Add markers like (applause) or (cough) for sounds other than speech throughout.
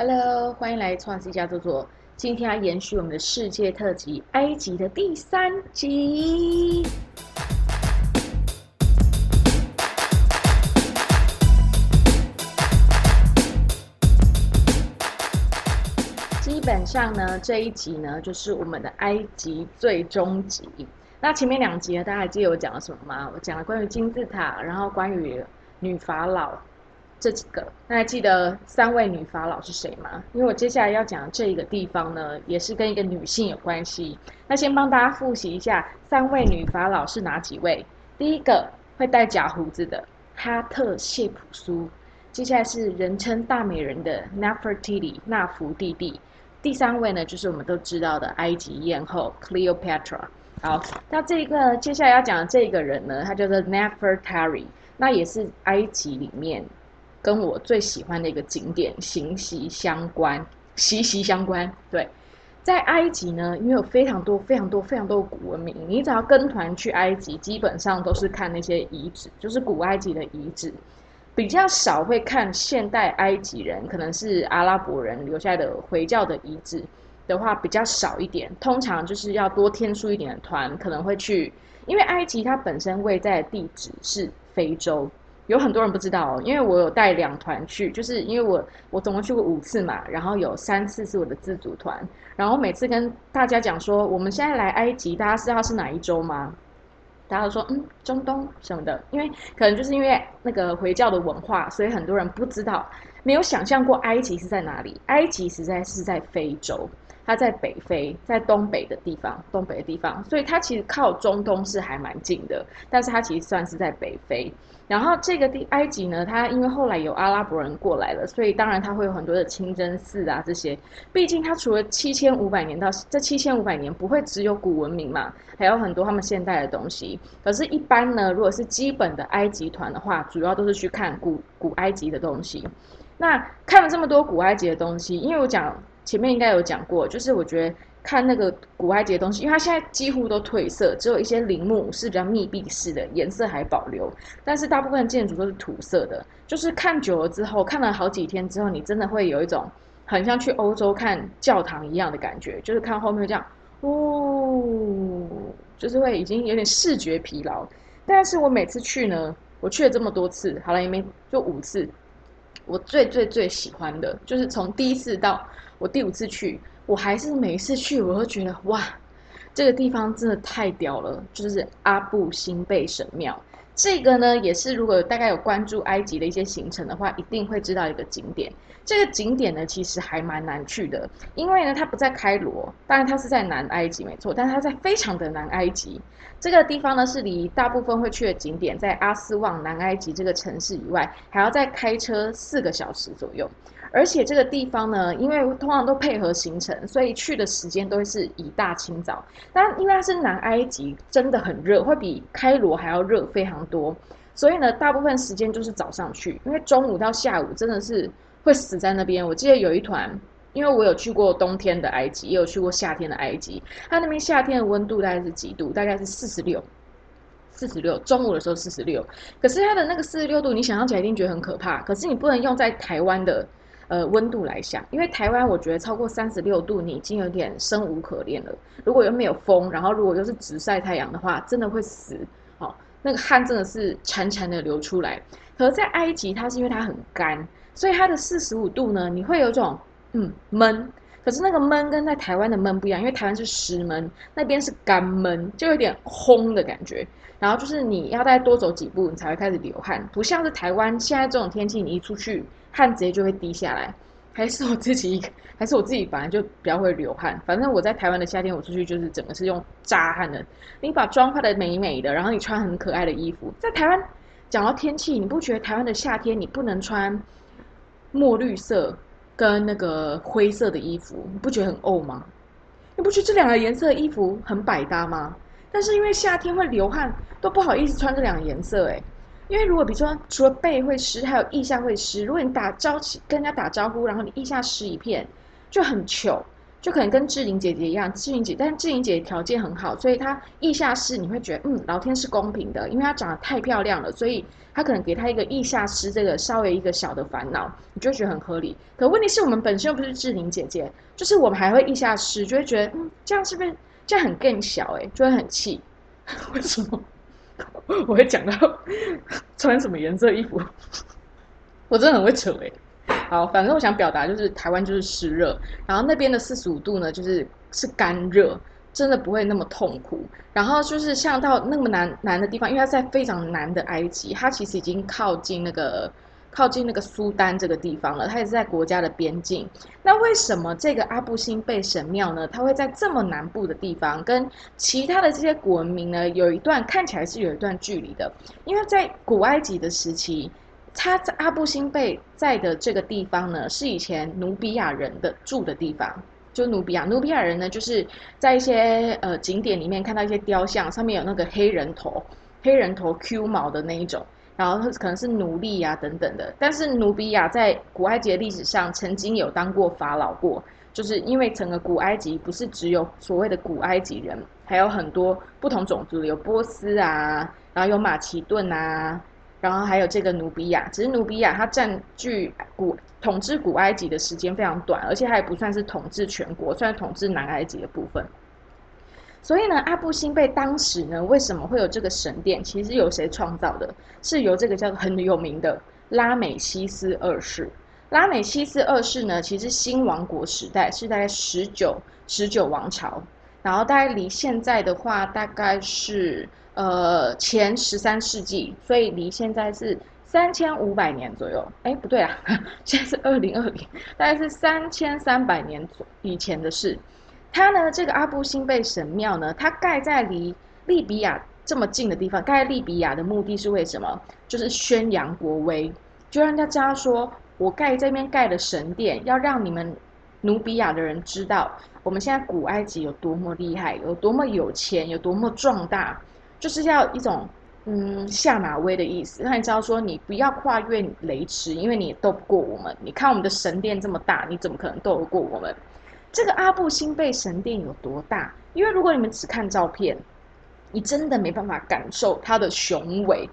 Hello，欢迎来创西家坐坐。今天要延续我们的世界特辑——埃及的第三集。基本上呢，这一集呢就是我们的埃及最终集。那前面两集呢，大家还记得我讲了什么吗？我讲了关于金字塔，然后关于女法老这几个。那还记得三位女法老是谁吗？因为我接下来要讲的这一个地方呢，也是跟一个女性有关系。那先帮大家复习一下，三位女法老是哪几位？第一个会戴假胡子的哈特谢普苏，接下来是人称大美人的 Nefertiti 纳福蒂蒂。第三位呢，就是我们都知道的埃及艳后 Cleopatra。好，那这一个接下来要讲的这个人呢，他叫做 Nefertari，那也是埃及里面跟我最喜欢的一个景点，息息相关，息息相关。对，在埃及呢，因为有非常多、非常多、非常多的古文明，你只要跟团去埃及，基本上都是看那些遗址，就是古埃及的遗址，比较少会看现代埃及人，可能是阿拉伯人留下的回教的遗址。的话比较少一点，通常就是要多天数一点的团，可能会去，因为埃及它本身位在地址是非洲，有很多人不知道，因为我有带两团去，就是因为我我总共去过五次嘛，然后有三次是我的自主团，然后每次跟大家讲说我们现在来埃及，大家知道是哪一周吗？大家都说嗯中东什么的，因为可能就是因为那个回教的文化，所以很多人不知道，没有想象过埃及是在哪里，埃及实在是在非洲。它在北非，在东北的地方，东北的地方，所以它其实靠中东是还蛮近的，但是它其实算是在北非。然后这个地埃及呢，它因为后来有阿拉伯人过来了，所以当然它会有很多的清真寺啊这些。毕竟它除了七千五百年到这七千五百年不会只有古文明嘛，还有很多他们现代的东西。可是，一般呢，如果是基本的埃及团的话，主要都是去看古古埃及的东西。那看了这么多古埃及的东西，因为我讲。前面应该有讲过，就是我觉得看那个古埃及的东西，因为它现在几乎都褪色，只有一些陵墓是比较密闭式的，颜色还保留。但是大部分建筑都是土色的，就是看久了之后，看了好几天之后，你真的会有一种很像去欧洲看教堂一样的感觉，就是看后面这样，哦，就是会已经有点视觉疲劳。但是我每次去呢，我去了这么多次，好了，也没就五次，我最最最喜欢的就是从第一次到。我第五次去，我还是每一次去，我都觉得哇，这个地方真的太屌了！就是阿布辛贝神庙，这个呢也是如果大概有关注埃及的一些行程的话，一定会知道一个景点。这个景点呢其实还蛮难去的，因为呢它不在开罗，当然它是在南埃及没错，但是它在非常的南埃及。这个地方呢是离大部分会去的景点在阿斯旺南埃及这个城市以外，还要再开车四个小时左右。而且这个地方呢，因为通常都配合行程，所以去的时间都会是以大清早。但因为它是南埃及，真的很热，会比开罗还要热非常多。所以呢，大部分时间就是早上去，因为中午到下午真的是会死在那边。我记得有一团，因为我有去过冬天的埃及，也有去过夏天的埃及，它那边夏天的温度大概是几度？大概是四十六，四十六。中午的时候四十六，可是它的那个四十六度，你想象起来一定觉得很可怕。可是你不能用在台湾的。呃，温度来想，因为台湾我觉得超过三十六度，你已经有点生无可恋了。如果又没有风，然后如果又是直晒太阳的话，真的会死。好，那个汗真的是潺潺的流出来。可在埃及，它是因为它很干，所以它的四十五度呢，你会有种嗯闷。可是那个闷跟在台湾的闷不一样，因为台湾是湿闷，那边是干闷，就有点烘的感觉。然后就是你要再多走几步，你才会开始流汗，不像是台湾现在这种天气，你一出去。汗直接就会滴下来，还是我自己，还是我自己本来就比较会流汗。反正我在台湾的夏天，我出去就是整个是用扎汗的。你把妆化的美美的，然后你穿很可爱的衣服，在台湾讲到天气，你不觉得台湾的夏天你不能穿墨绿色跟那个灰色的衣服，你不觉得很欧吗？你不觉得这两个颜色的衣服很百搭吗？但是因为夏天会流汗，都不好意思穿这两个颜色，哎。因为如果比如说除了背会湿，还有腋下会湿。如果你打招跟人家打招呼，然后你腋下湿一片，就很糗。就可能跟志玲姐姐一样，志玲姐，但志玲姐姐条件很好，所以她腋下湿你会觉得，嗯，老天是公平的，因为她长得太漂亮了，所以她可能给她一个腋下湿这个稍微一个小的烦恼，你就觉得很合理。可问题是我们本身又不是志玲姐姐，就是我们还会腋下湿，就会觉得，嗯，这样是不是这样很更小？哎，就会很气。(laughs) 为什么 (laughs) 我会讲到 (laughs) 穿什么颜色衣服？(laughs) 我真的很会扯哎。好，反正我想表达就是台湾就是湿热，然后那边的四十五度呢，就是是干热，真的不会那么痛苦。然后就是像到那么南南的地方，因为它在非常南的埃及，它其实已经靠近那个靠近那个苏丹这个地方了，它也是在国家的边境。那为什么这个阿布辛贝神庙呢？它会在这么南部的地方，跟其他的这些古文明呢，有一段看起来是有一段距离的？因为在古埃及的时期。他在阿布辛贝在的这个地方呢，是以前努比亚人的住的地方。就努比亚，努比亚人呢，就是在一些呃景点里面看到一些雕像，上面有那个黑人头、黑人头 Q 毛的那一种，然后可能是奴隶啊等等的。但是努比亚在古埃及的历史上曾经有当过法老过，就是因为整个古埃及不是只有所谓的古埃及人，还有很多不同种族，有波斯啊，然后有马其顿啊。然后还有这个努比亚，只是努比亚它占据古统治古埃及的时间非常短，而且它也不算是统治全国，算是统治南埃及的部分。所以呢，阿布辛贝当时呢，为什么会有这个神殿？其实由谁创造的？是由这个叫做很有名的拉美西斯二世。拉美西斯二世呢，其实新王国时代是大概十九十九王朝，然后大概离现在的话，大概是。呃，前十三世纪，所以离现在是三千五百年左右。哎，不对啊，(laughs) 现在是二零二零，大概是三千三百年左以前的事。它呢，这个阿布辛贝神庙呢，它盖在离利比亚这么近的地方，盖在利比亚的目的是为什么？就是宣扬国威，就让大家说，我盖这边盖的神殿，要让你们努比亚的人知道，我们现在古埃及有多么厉害，有多么有钱，有多么壮大。就是要一种嗯下马威的意思，让你知道说你不要跨越雷池，因为你斗不过我们。你看我们的神殿这么大，你怎么可能斗得过我们？这个阿布辛贝神殿有多大？因为如果你们只看照片，你真的没办法感受它的雄伟。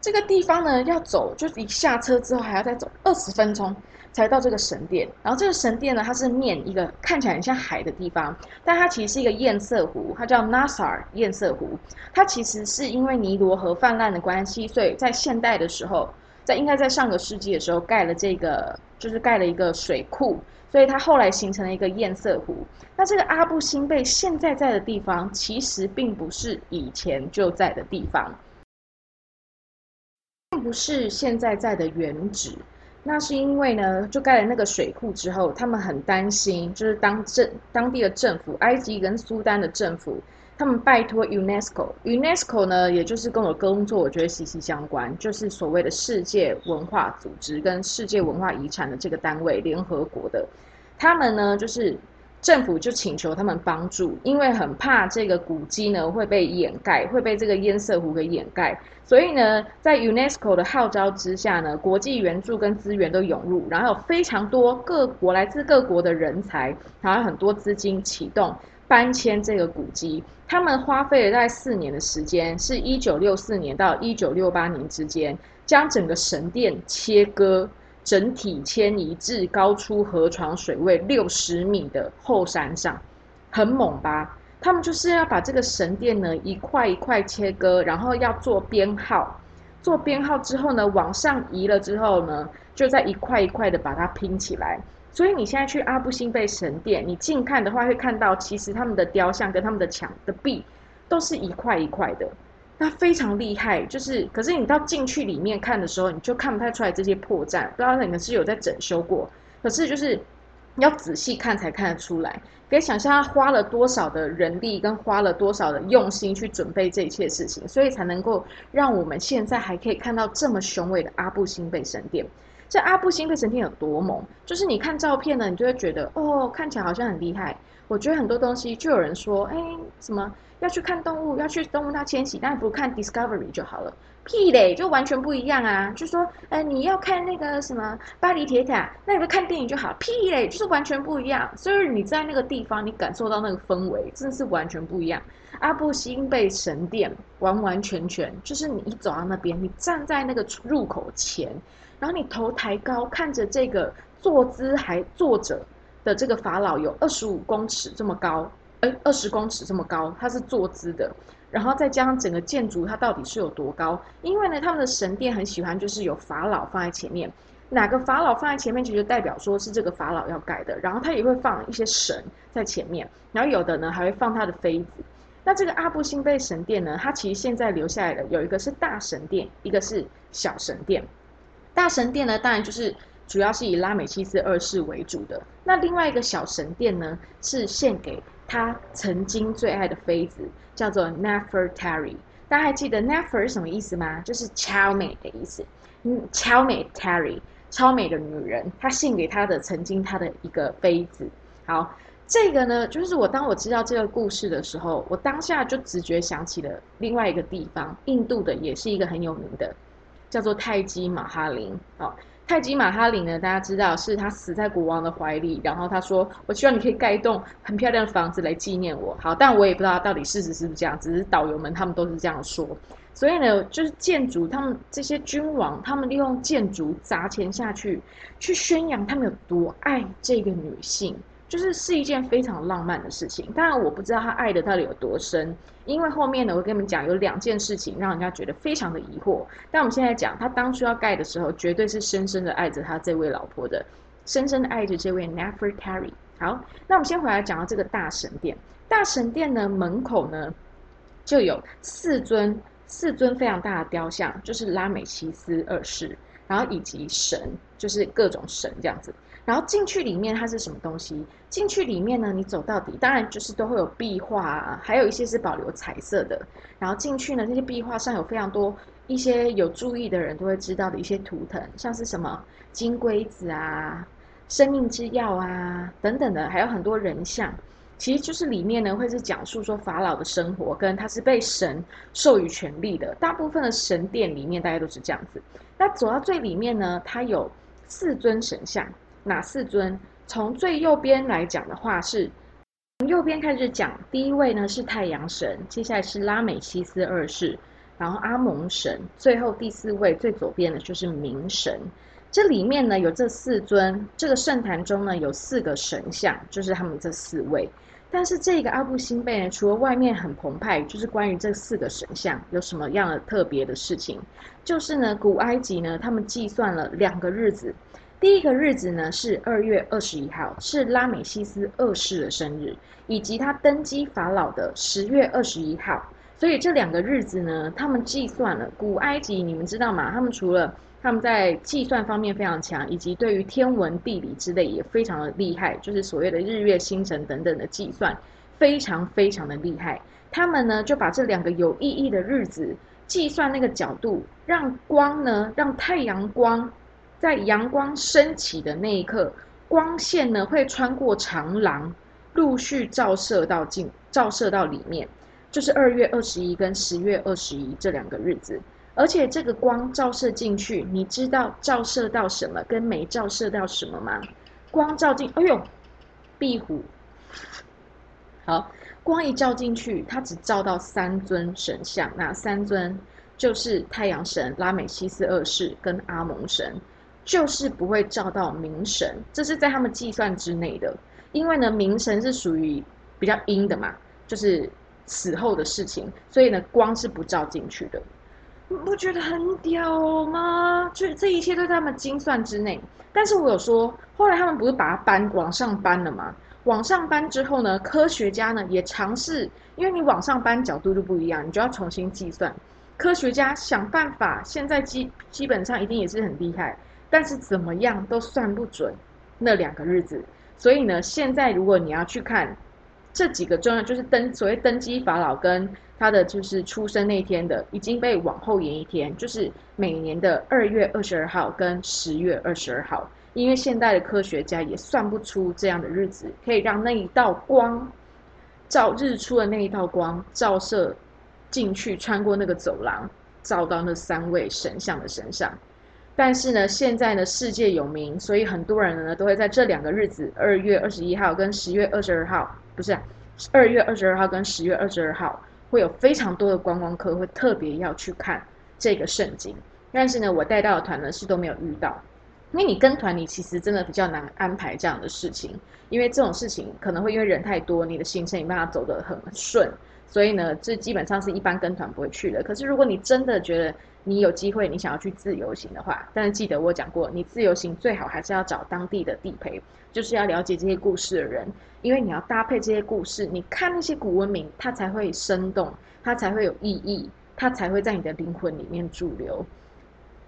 这个地方呢，要走就是一下车之后还要再走二十分钟。才到这个神殿，然后这个神殿呢，它是面一个看起来很像海的地方，但它其实是一个堰塞湖，它叫 Nasar 堰塞湖。它其实是因为尼罗河泛滥的关系，所以在现代的时候，在应该在上个世纪的时候盖了这个，就是盖了一个水库，所以它后来形成了一个堰塞湖。那这个阿布辛贝现在在的地方，其实并不是以前就在的地方，并不是现在在的原址。那是因为呢，就盖了那个水库之后，他们很担心，就是当政当地的政府，埃及跟苏丹的政府，他们拜托 UNESCO，UNESCO 呢，也就是跟我工作我觉得息息相关，就是所谓的世界文化组织跟世界文化遗产的这个单位，联合国的，他们呢就是。政府就请求他们帮助，因为很怕这个古迹呢会被掩盖，会被这个堰塞湖给掩盖。所以呢，在 UNESCO 的号召之下呢，国际援助跟资源都涌入，然后有非常多各国来自各国的人才，然后很多资金启动搬迁这个古迹。他们花费了大概四年的时间，是一九六四年到一九六八年之间，将整个神殿切割。整体迁移至高出河床水位六十米的后山上，很猛吧？他们就是要把这个神殿呢一块一块切割，然后要做编号，做编号之后呢往上移了之后呢，就在一块一块的把它拼起来。所以你现在去阿布辛贝神殿，你近看的话会看到，其实他们的雕像跟他们的墙的壁都是一块一块的。那非常厉害，就是，可是你到进去里面看的时候，你就看不太出来这些破绽，不知道你们是有在整修过。可是就是要仔细看才看得出来，可以想象他花了多少的人力跟花了多少的用心去准备这一切事情，所以才能够让我们现在还可以看到这么雄伟的阿布辛贝神殿。这阿布辛贝神殿有多猛？就是你看照片呢，你就会觉得哦，看起来好像很厉害。我觉得很多东西就有人说，哎，什么？要去看动物，要去动物大迁徙，但不如看 Discovery 就好了。屁嘞，就完全不一样啊！就说，呃，你要看那个什么巴黎铁塔，那你就看电影就好。屁嘞，就是完全不一样。所以你在那个地方，你感受到那个氛围，真的是完全不一样。阿布辛贝神殿完完全全就是你一走到那边，你站在那个入口前，然后你头抬高看着这个坐姿还坐着的这个法老，有二十五公尺这么高，哎，二十公尺这么高，它是坐姿的。然后再加上整个建筑，它到底是有多高？因为呢，他们的神殿很喜欢就是有法老放在前面，哪个法老放在前面，其实代表说是这个法老要盖的。然后他也会放一些神在前面，然后有的呢还会放他的妃子。那这个阿布辛贝神殿呢，它其实现在留下来的有一个是大神殿，一个是小神殿。大神殿呢，当然就是主要是以拉美西斯二世为主的。那另外一个小神殿呢，是献给。他曾经最爱的妃子叫做 Nefertari，大家还记得 Nefer 是什么意思吗？就是超美的意思。嗯，超美 Tari，超美的女人，她献给她的曾经她的一个妃子。好，这个呢，就是我当我知道这个故事的时候，我当下就直觉想起了另外一个地方，印度的也是一个很有名的，叫做泰姬玛哈林。好。泰姬玛哈林呢？大家知道是他死在国王的怀里，然后他说：“我希望你可以盖一栋很漂亮的房子来纪念我。”好，但我也不知道到底事实是不是这样，只是导游们他们都是这样说。所以呢，就是建筑，他们这些君王，他们利用建筑砸钱下去，去宣扬他们有多爱这个女性。就是是一件非常浪漫的事情，当然我不知道他爱的到底有多深，因为后面呢，我跟你们讲有两件事情让人家觉得非常的疑惑。但我们现在讲，他当初要盖的时候，绝对是深深的爱着他这位老婆的，深深的爱着这位 Nefertari。好，那我们先回来讲到这个大神殿。大神殿呢，门口呢就有四尊四尊非常大的雕像，就是拉美西斯二世，然后以及神，就是各种神这样子。然后进去里面它是什么东西？进去里面呢，你走到底，当然就是都会有壁画啊，还有一些是保留彩色的。然后进去呢，那些壁画上有非常多一些有注意的人都会知道的一些图腾，像是什么金龟子啊、生命之药啊等等的，还有很多人像。其实就是里面呢会是讲述说法老的生活，跟他是被神授予权力的。大部分的神殿里面大概都是这样子。那走到最里面呢，它有四尊神像。哪四尊？从最右边来讲的话，是从右边开始讲。第一位呢是太阳神，接下来是拉美西斯二世，然后阿蒙神，最后第四位最左边的就是冥神。这里面呢有这四尊，这个圣坛中呢有四个神像，就是他们这四位。但是这个阿布辛贝呢，除了外面很澎湃，就是关于这四个神像有什么样的特别的事情？就是呢，古埃及呢，他们计算了两个日子。第一个日子呢是二月二十一号，是拉美西斯二世的生日，以及他登基法老的十月二十一号。所以这两个日子呢，他们计算了古埃及，你们知道吗？他们除了他们在计算方面非常强，以及对于天文地理之类也非常的厉害，就是所谓的日月星辰等等的计算非常非常的厉害。他们呢就把这两个有意义的日子计算那个角度，让光呢，让太阳光。在阳光升起的那一刻，光线呢会穿过长廊，陆续照射到进，照射到里面，就是二月二十一跟十月二十一这两个日子。而且这个光照射进去，你知道照射到什么，跟没照射到什么吗？光照进，哎呦，壁虎。好，光一照进去，它只照到三尊神像，那三尊就是太阳神拉美西斯二世跟阿蒙神。就是不会照到冥神，这是在他们计算之内的。因为呢，冥神是属于比较阴的嘛，就是死后的事情，所以呢，光是不照进去的。不觉得很屌吗？就这一切都在他们精算之内。但是我有说，后来他们不是把它搬往上搬了吗？往上搬之后呢，科学家呢也尝试，因为你往上搬角度就不一样，你就要重新计算。科学家想办法，现在基基本上一定也是很厉害。但是怎么样都算不准那两个日子，所以呢，现在如果你要去看这几个重要，就是登所谓登基法老跟他的就是出生那天的，已经被往后延一天，就是每年的二月二十二号跟十月二十二号，因为现代的科学家也算不出这样的日子，可以让那一道光照日出的那一道光照射进去，穿过那个走廊。照到那三位神像的身上。但是呢，现在呢世界有名，所以很多人呢都会在这两个日子，二月二十一号跟十月二十二号，不是二月二十二号跟十月二十二号，会有非常多的观光客会特别要去看这个圣经。但是呢，我带到的团呢是都没有遇到，因为你跟团，你其实真的比较难安排这样的事情，因为这种事情可能会因为人太多，你的行程没办法走得很顺，所以呢，这基本上是一般跟团不会去的。可是如果你真的觉得你有机会，你想要去自由行的话，但是记得我讲过，你自由行最好还是要找当地的地陪，就是要了解这些故事的人，因为你要搭配这些故事，你看那些古文明，它才会生动，它才会有意义，它才会在你的灵魂里面驻留。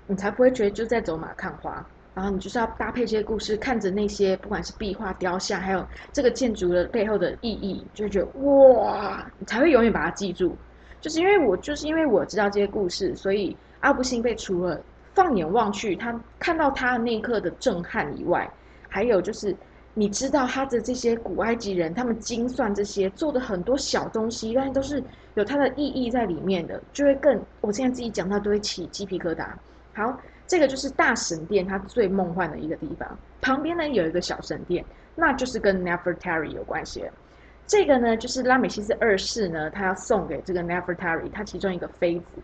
你才不会觉得就在走马看花，然后你就是要搭配这些故事，看着那些不管是壁画、雕像，还有这个建筑的背后的意义，就觉得哇，你才会永远把它记住。就是因为我就是因为我知道这些故事，所以阿布辛贝除了放眼望去，他看到他的那一刻的震撼以外，还有就是你知道他的这些古埃及人，他们精算这些做的很多小东西，但是都是有它的意义在里面的，就会更我现在自己讲到都会起鸡皮疙瘩。好，这个就是大神殿，它最梦幻的一个地方。旁边呢有一个小神殿，那就是跟 Nefertari 有关系。这个呢就是拉美西斯二世呢，他要送给这个 Nefertari 他其中一个妃子。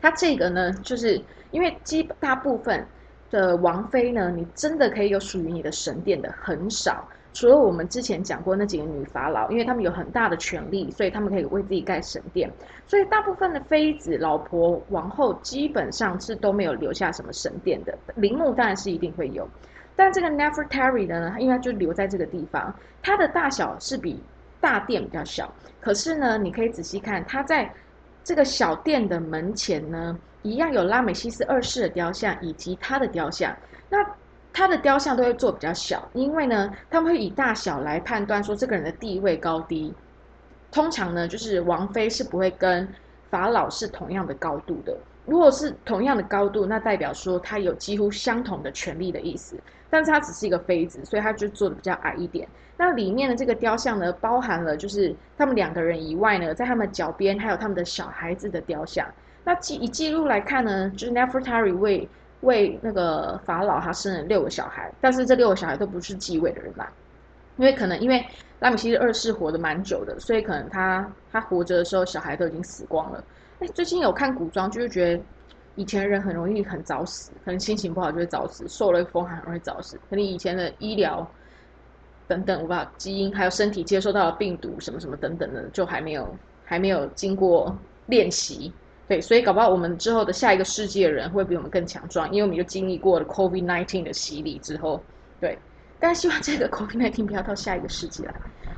他这个呢，就是因为基大部分的王妃呢，你真的可以有属于你的神殿的很少。除了我们之前讲过那几个女法老，因为他们有很大的权力，所以他们可以为自己盖神殿。所以大部分的妃子、老婆、王后基本上是都没有留下什么神殿的。陵墓当然是一定会有，但这个 Nefertari 呢，因为它就留在这个地方，它的大小是比大殿比较小。可是呢，你可以仔细看，它在这个小殿的门前呢，一样有拉美西斯二世的雕像以及他的雕像。那他的雕像都会做比较小，因为呢，他们会以大小来判断说这个人的地位高低。通常呢，就是王妃是不会跟法老是同样的高度的。如果是同样的高度，那代表说他有几乎相同的权利的意思。但是他只是一个妃子，所以他就做的比较矮一点。那里面的这个雕像呢，包含了就是他们两个人以外呢，在他们脚边还有他们的小孩子的雕像。那记以记录来看呢，就是 Nefertari 为为那个法老，他生了六个小孩，但是这六个小孩都不是继位的人吧？因为可能因为拉米西斯二世活得蛮久的，所以可能他他活着的时候小孩都已经死光了。哎，最近有看古装，就是觉得以前人很容易很早死，可能心情不好就会早死，受了风寒容易早死。可能以前的医疗等等，我把基因还有身体接受到的病毒什么什么等等的，就还没有还没有经过练习。对，所以搞不好我们之后的下一个世纪的人会比我们更强壮，因为我们就经历过了 COVID nineteen 的洗礼之后，对。但希望这个 COVID nineteen 不要到下一个世纪来，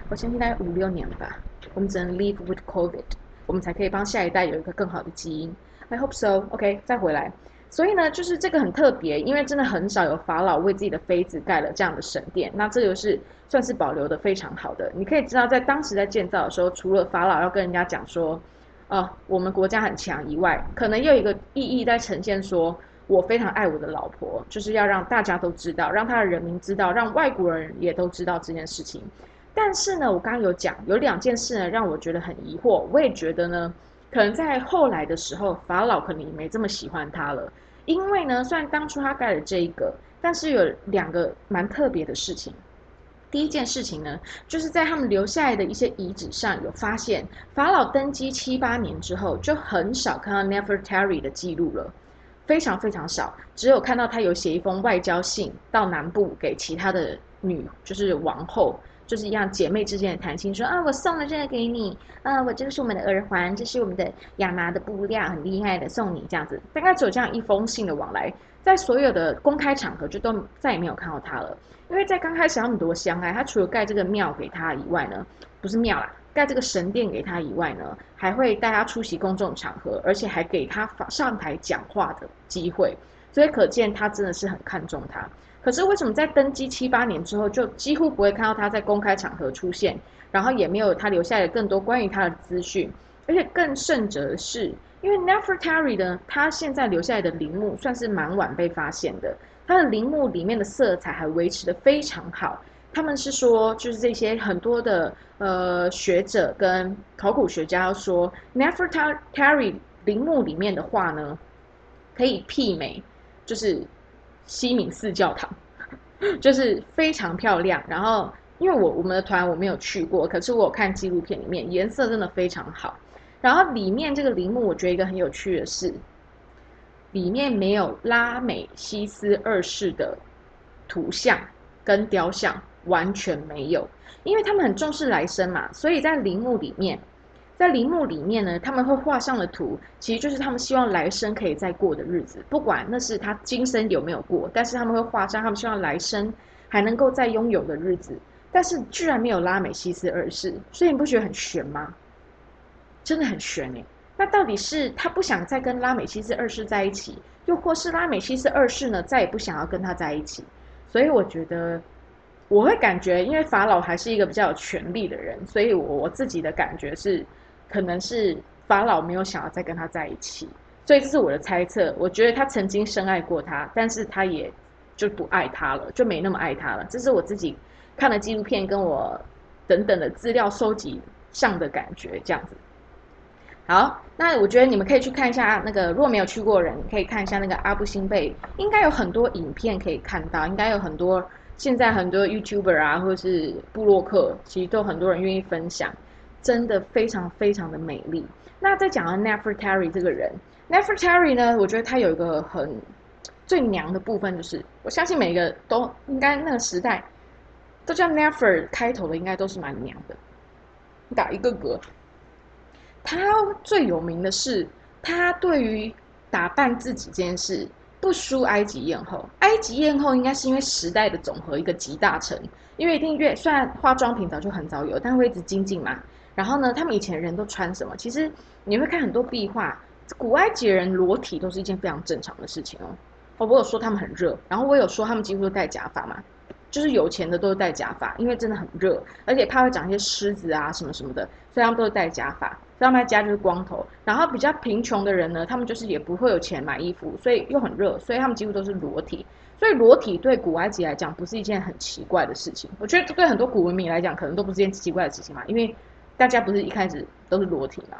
我相信大概五六年吧，我们只能 live with COVID，我们才可以帮下一代有一个更好的基因。I hope so. OK，再回来。所以呢，就是这个很特别，因为真的很少有法老为自己的妃子盖了这样的神殿，那这个是算是保留的非常好的。你可以知道，在当时在建造的时候，除了法老要跟人家讲说。啊，我们国家很强以外，可能又有一个意义在呈现，说我非常爱我的老婆，就是要让大家都知道，让他的人民知道，让外国人也都知道这件事情。但是呢，我刚刚有讲有两件事呢，让我觉得很疑惑。我也觉得呢，可能在后来的时候，法老可能也没这么喜欢他了，因为呢，虽然当初他盖了这一个，但是有两个蛮特别的事情。第一件事情呢，就是在他们留下来的一些遗址上有发现，法老登基七八年之后，就很少看到 Nefertari 的记录了，非常非常少，只有看到他有写一封外交信到南部给其他的女，就是王后，就是一样姐妹之间的谈心，说啊，我送了这个给你，啊，我这个是我们的耳环，这是我们的亚麻的布料，很厉害的，送你这样子，大概只有这样一封信的往来，在所有的公开场合就都再也没有看到他了。因为在刚开始他们多相爱，他除了盖这个庙给他以外呢，不是庙啦，盖这个神殿给他以外呢，还会带他出席公众场合，而且还给他上台讲话的机会，所以可见他真的是很看重他。可是为什么在登基七八年之后，就几乎不会看到他在公开场合出现，然后也没有他留下来更多关于他的资讯，而且更甚者是，因为 Nefertari 呢，他现在留下来的陵墓算是蛮晚被发现的。他的陵墓里面的色彩还维持的非常好。他们是说，就是这些很多的呃学者跟考古学家说，Nefertari 陵墓里面的画呢，可以媲美就是西敏寺教堂，(laughs) 就是非常漂亮。然后因为我我们的团我没有去过，可是我有看纪录片里面颜色真的非常好。然后里面这个陵墓，我觉得一个很有趣的是，里面没有拉美西斯二世的图像跟雕像，完全没有，因为他们很重视来生嘛，所以在陵墓里面，在陵墓里面呢，他们会画上的图，其实就是他们希望来生可以再过的日子，不管那是他今生有没有过，但是他们会画上他们希望来生还能够再拥有的日子，但是居然没有拉美西斯二世，所以你不觉得很悬吗？真的很悬哎，那到底是他不想再跟拉美西斯二世在一起，又或是拉美西斯二世呢再也不想要跟他在一起？所以我觉得我会感觉，因为法老还是一个比较有权力的人，所以我我自己的感觉是，可能是法老没有想要再跟他在一起，所以这是我的猜测。我觉得他曾经深爱过他，但是他也就不爱他了，就没那么爱他了。这是我自己看了纪录片跟我等等的资料收集上的感觉，这样子。好，那我觉得你们可以去看一下那个，如果没有去过人，可以看一下那个阿布辛贝，应该有很多影片可以看到，应该有很多现在很多 YouTuber 啊，或是布洛克，其实都很多人愿意分享，真的非常非常的美丽。那再讲到 Nefertari 这个人，Nefertari 呢，我觉得他有一个很最娘的部分，就是我相信每个都应该那个时代都叫 Nefer 开头的，应该都是蛮娘的，打一个嗝。他最有名的是，他对于打扮自己这件事不输埃及艳后。埃及艳后应该是因为时代的总和，一个集大成。因为一定越虽然化妆品早就很早有，但会一直精进嘛。然后呢，他们以前人都穿什么？其实你会看很多壁画，古埃及人裸体都是一件非常正常的事情哦。我有说他们很热，然后我有说他们几乎都戴假发嘛。就是有钱的都是戴假发，因为真的很热，而且怕会长一些虱子啊什么什么的，所以他们都是戴假发。所以他们家就是光头。然后比较贫穷的人呢，他们就是也不会有钱买衣服，所以又很热，所以他们几乎都是裸体。所以裸体对古埃及来讲不是一件很奇怪的事情。我觉得对很多古文明来讲，可能都不是一件奇怪的事情嘛，因为大家不是一开始都是裸体嘛。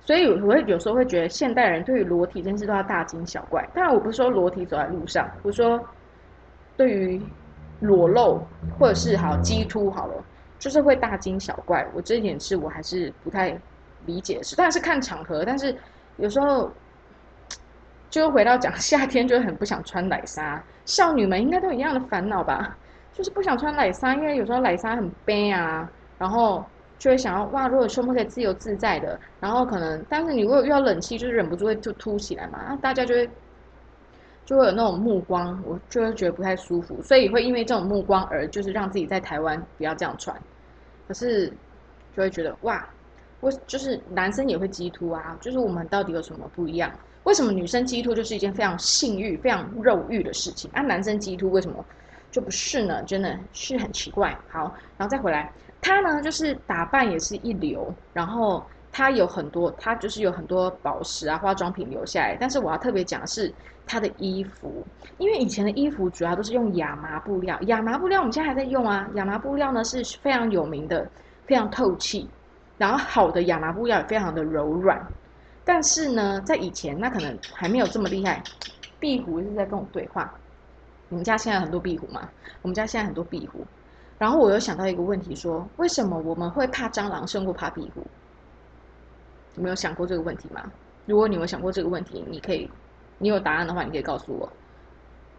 所以我会有时候会觉得现代人对于裸体这件事都要大惊小怪。当然我不是说裸体走在路上，我说对于。裸露或者是好鸡突好了，就是会大惊小怪。我这一点是我还是不太理解的事，当然是看场合。但是有时候就回到讲 (laughs) 夏天，就很不想穿奶纱。少女们应该都一样的烦恼吧？就是不想穿奶纱，因为有时候奶纱很悲啊，然后就会想要哇，如果胸部可以自由自在的，然后可能，但是你如果遇到冷气，就是忍不住会就凸起来嘛，那大家就会。就会有那种目光，我就会觉得不太舒服，所以会因为这种目光而就是让自己在台湾不要这样穿。可是就会觉得哇，我就是男生也会激突啊，就是我们到底有什么不一样？为什么女生激突就是一件非常性欲、非常肉欲的事情，啊，男生激突为什么就不是呢？真的是很奇怪。好，然后再回来，他呢就是打扮也是一流，然后。它有很多，它就是有很多宝石啊、化妆品留下来。但是我要特别讲的是它的衣服，因为以前的衣服主要都是用亚麻布料，亚麻布料我们现在还在用啊。亚麻布料呢是非常有名的，非常透气，然后好的亚麻布料也非常的柔软。但是呢，在以前那可能还没有这么厉害。壁虎是在跟我对话，你们家现在很多壁虎吗？我们家现在很多壁虎。然后我又想到一个问题，说为什么我们会怕蟑螂胜过怕壁虎？有没有想过这个问题吗？如果你有想过这个问题，你可以，你有答案的话，你可以告诉我。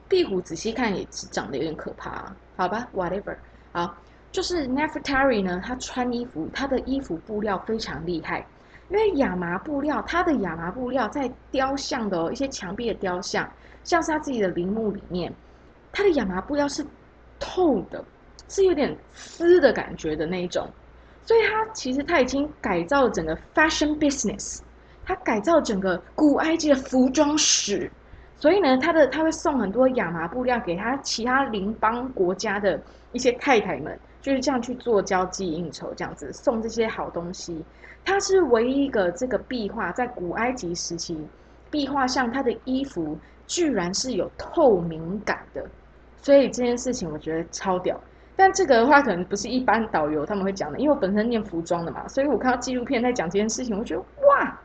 壁虎仔细看也是长得有点可怕啊，好吧，whatever。好，就是 Nefertari 呢，他穿衣服，他的衣服布料非常厉害，因为亚麻布料，他的亚麻布料在雕像的一些墙壁的雕像，像是他自己的陵墓里面，他的亚麻布料是透的，是有点丝的感觉的那一种。所以他其实他已经改造了整个 fashion business，他改造整个古埃及的服装史。所以呢，他的他会送很多亚麻布料给他其他邻邦国家的一些太太们，就是这样去做交际应酬，这样子送这些好东西。他是唯一一个这个壁画在古埃及时期，壁画上他的衣服居然是有透明感的，所以这件事情我觉得超屌。但这个的话，可能不是一般导游他们会讲的，因为我本身念服装的嘛，所以我看到纪录片在讲这件事情，我觉得哇，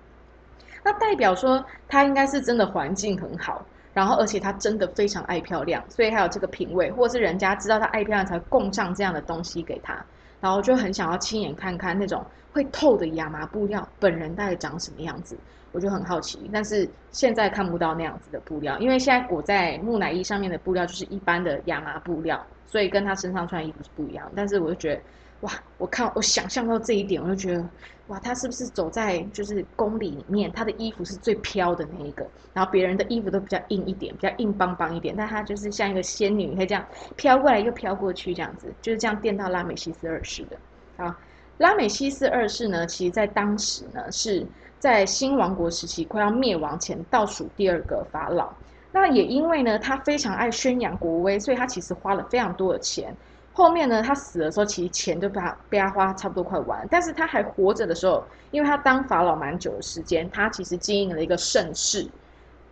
那代表说他应该是真的环境很好，然后而且他真的非常爱漂亮，所以他有这个品味，或者是人家知道他爱漂亮才供上这样的东西给他，然后就很想要亲眼看看那种会透的亚麻布料本人大概长什么样子，我就很好奇。但是现在看不到那样子的布料，因为现在裹在木乃伊上面的布料就是一般的亚麻布料，所以跟他身上穿的衣服是不一样。但是我就觉得。哇！我看我想象到这一点，我就觉得，哇，他是不是走在就是宫里里面，他的衣服是最飘的那一个，然后别人的衣服都比较硬一点，比较硬邦邦一点，但他就是像一个仙女，可以这样飘过来又飘过去，这样子，就是这样电到拉美西斯二世的。好，拉美西斯二世呢，其实在当时呢是在新王国时期快要灭亡前倒数第二个法老。那也因为呢，他非常爱宣扬国威，所以他其实花了非常多的钱。后面呢，他死的时候，其实钱都被他被他花差不多快完。但是他还活着的时候，因为他当法老蛮久的时间，他其实经营了一个盛世，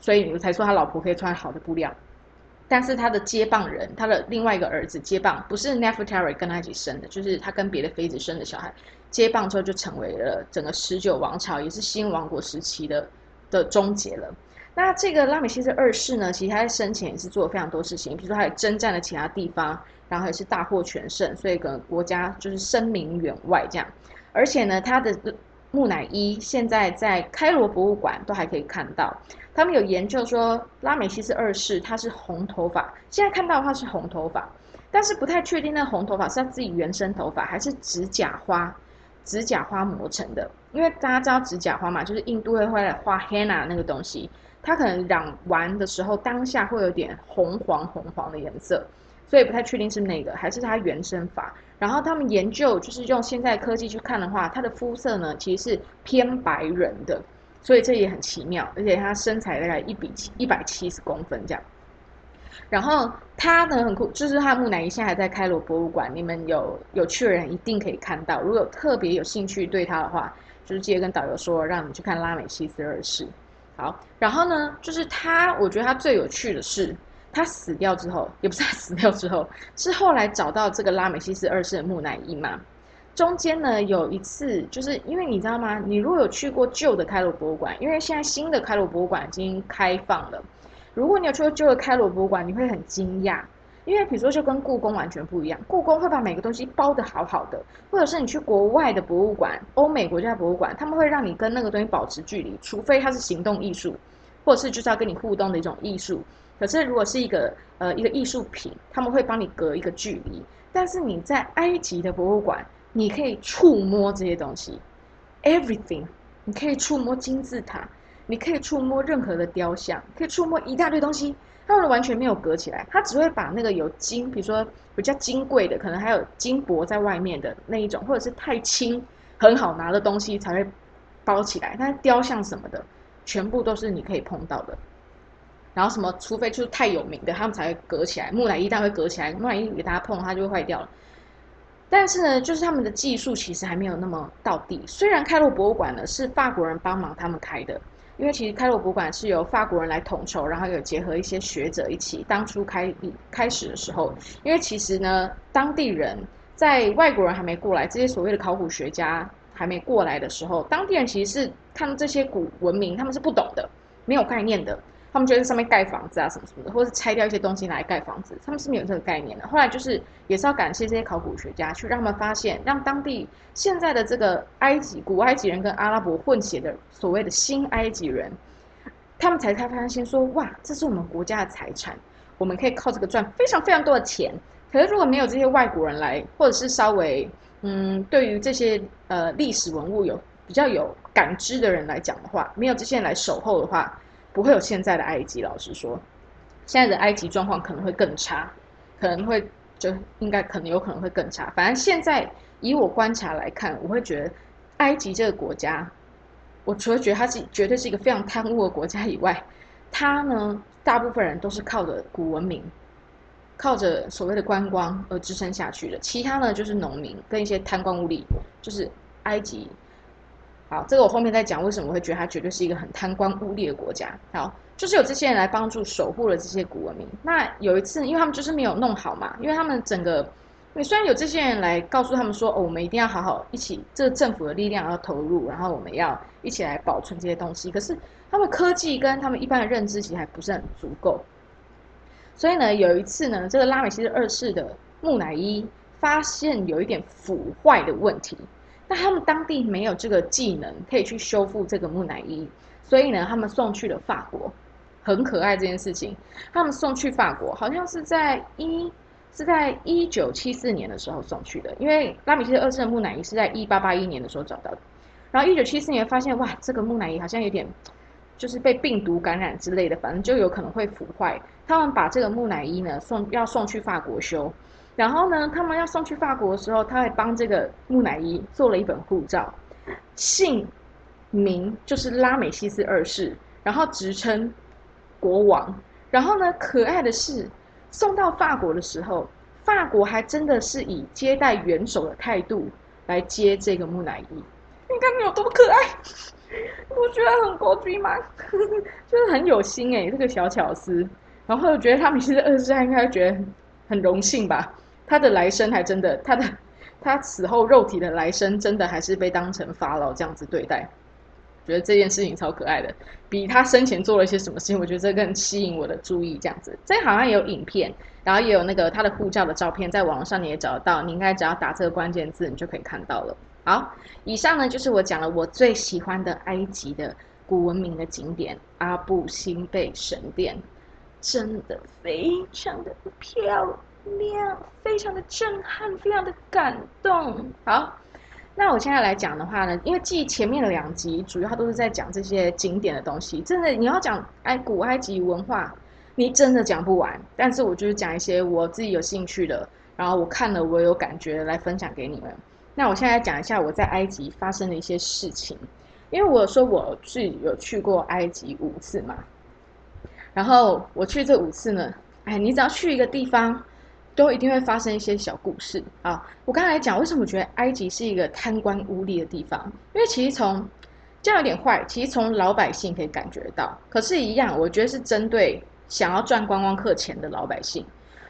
所以你才说他老婆可以穿好的布料。但是他的接棒人，他的另外一个儿子接棒，不是 Nefertari 跟他一起生的，就是他跟别的妃子生的小孩。接棒之后就成为了整个十九王朝，也是新王国时期的的终结了。那这个拉美西斯二世呢，其实他在生前也是做了非常多事情，比如说他也征战了其他地方。然后也是大获全胜，所以跟国家就是声名远外这样。而且呢，他的木乃伊现在在开罗博物馆都还可以看到。他们有研究说，拉美西斯二世他是红头发，现在看到的话是红头发，但是不太确定那红头发是他自己原生头发还是指甲花，指甲花磨成的。因为大家知道指甲花嘛，就是印度会会来画 henna 那个东西，它可能染完的时候当下会有点红黄红黄的颜色。所以不太确定是哪个，还是他原生法。然后他们研究，就是用现在科技去看的话，他的肤色呢其实是偏白人的，所以这也很奇妙。而且他身材大概一比七一百七十公分这样。然后他呢很酷，就是他木乃伊现在还在开罗博物馆，你们有有趣的人一定可以看到。如果有特别有兴趣对他的话，就是记得跟导游说，让你去看拉美西斯二世。好，然后呢，就是他，我觉得他最有趣的是。他死掉之后，也不是他死掉之后，是后来找到这个拉美西斯二世的木乃伊嘛。中间呢有一次，就是因为你知道吗？你如果有去过旧的开罗博物馆，因为现在新的开罗博物馆已经开放了。如果你有去过旧的开罗博物馆，你会很惊讶，因为比如说就跟故宫完全不一样。故宫会把每个东西包的好好的，或者是你去国外的博物馆，欧美国家博物馆，他们会让你跟那个东西保持距离，除非它是行动艺术，或者是就是要跟你互动的一种艺术。可是，如果是一个呃一个艺术品，他们会帮你隔一个距离。但是你在埃及的博物馆，你可以触摸这些东西，everything，你可以触摸金字塔，你可以触摸任何的雕像，可以触摸一大堆东西，他们完全没有隔起来，他只会把那个有金，比如说比较金贵的，可能还有金箔在外面的那一种，或者是太轻很好拿的东西才会包起来。但是雕像什么的，全部都是你可以碰到的。然后什么，除非就是太有名的，他们才会隔起来。木乃伊但会隔起来，木乃伊给大家碰，它就会坏掉了。但是呢，就是他们的技术其实还没有那么到底。虽然开罗博物馆呢是法国人帮忙他们开的，因为其实开罗博物馆是由法国人来统筹，然后有结合一些学者一起。当初开开始的时候，因为其实呢，当地人在外国人还没过来，这些所谓的考古学家还没过来的时候，当地人其实是看这些古文明，他们是不懂的，没有概念的。他们觉得上面盖房子啊什么什么的，或者是拆掉一些东西来盖房子，他们是没有这个概念的。后来就是也是要感谢这些考古学家，去让他们发现，让当地现在的这个埃及古埃及人跟阿拉伯混血的所谓的新埃及人，他们才开发现说，哇，这是我们国家的财产，我们可以靠这个赚非常非常多的钱。可是如果没有这些外国人来，或者是稍微嗯，对于这些呃历史文物有比较有感知的人来讲的话，没有这些人来守候的话。不会有现在的埃及，老实说，现在的埃及状况可能会更差，可能会就应该可能有可能会更差。反正现在以我观察来看，我会觉得埃及这个国家，我除了觉得它是绝对是一个非常贪污的国家以外，它呢大部分人都是靠着古文明，靠着所谓的观光而支撑下去的。其他呢就是农民跟一些贪官污吏，就是埃及。好，这个我后面再讲，为什么会觉得它绝对是一个很贪官污吏的国家？好，就是有这些人来帮助守护了这些古文明。那有一次，因为他们就是没有弄好嘛，因为他们整个你虽然有这些人来告诉他们说，哦，我们一定要好好一起，这个政府的力量要投入，然后我们要一起来保存这些东西。可是他们科技跟他们一般的认知其实还不是很足够。所以呢，有一次呢，这个拉美西斯二世的木乃伊发现有一点腐坏的问题，那他们当地没有这个技能可以去修复这个木乃伊，所以呢，他们送去了法国。很可爱这件事情，他们送去法国，好像是在一。是在一九七四年的时候送去的，因为拉米西斯二世的木乃伊是在一八八一年的时候找到的。然后一九七四年发现，哇，这个木乃伊好像有点就是被病毒感染之类的，反正就有可能会腐坏。他们把这个木乃伊呢送要送去法国修，然后呢，他们要送去法国的时候，他还帮这个木乃伊做了一本护照，姓名就是拉美西斯二世，然后职称国王。然后呢，可爱的是。送到法国的时候，法国还真的是以接待元首的态度来接这个木乃伊。你看你有多可爱，我觉得很高级吗？(laughs) 就是很有心哎，这个小巧思。然后我觉得他们其实二世应该觉得很荣幸吧。他的来生还真的，他的 (laughs) 他死后肉体的来生真的还是被当成法老这样子对待。觉得这件事情超可爱的，比他生前做了一些什么事情，我觉得这更吸引我的注意。这样子，这好像有影片，然后也有那个他的护照的照片，在网上你也找得到。你应该只要打这个关键字，你就可以看到了。好，以上呢就是我讲了我最喜欢的埃及的古文明的景点——阿布辛贝神殿，真的非常的漂亮，非常的震撼，非常的感动。好。那我现在来讲的话呢，因为记前面的两集主要都是在讲这些景点的东西，真的你要讲埃古埃及文化，你真的讲不完。但是我就是讲一些我自己有兴趣的，然后我看了我有感觉来分享给你们。那我现在讲一下我在埃及发生的一些事情，因为我说我是有去过埃及五次嘛，然后我去这五次呢，哎，你只要去一个地方。都一定会发生一些小故事啊！我刚才讲为什么我觉得埃及是一个贪官污吏的地方，因为其实从这样有点坏，其实从老百姓可以感觉到。可是，一样，我觉得是针对想要赚观光客钱的老百姓。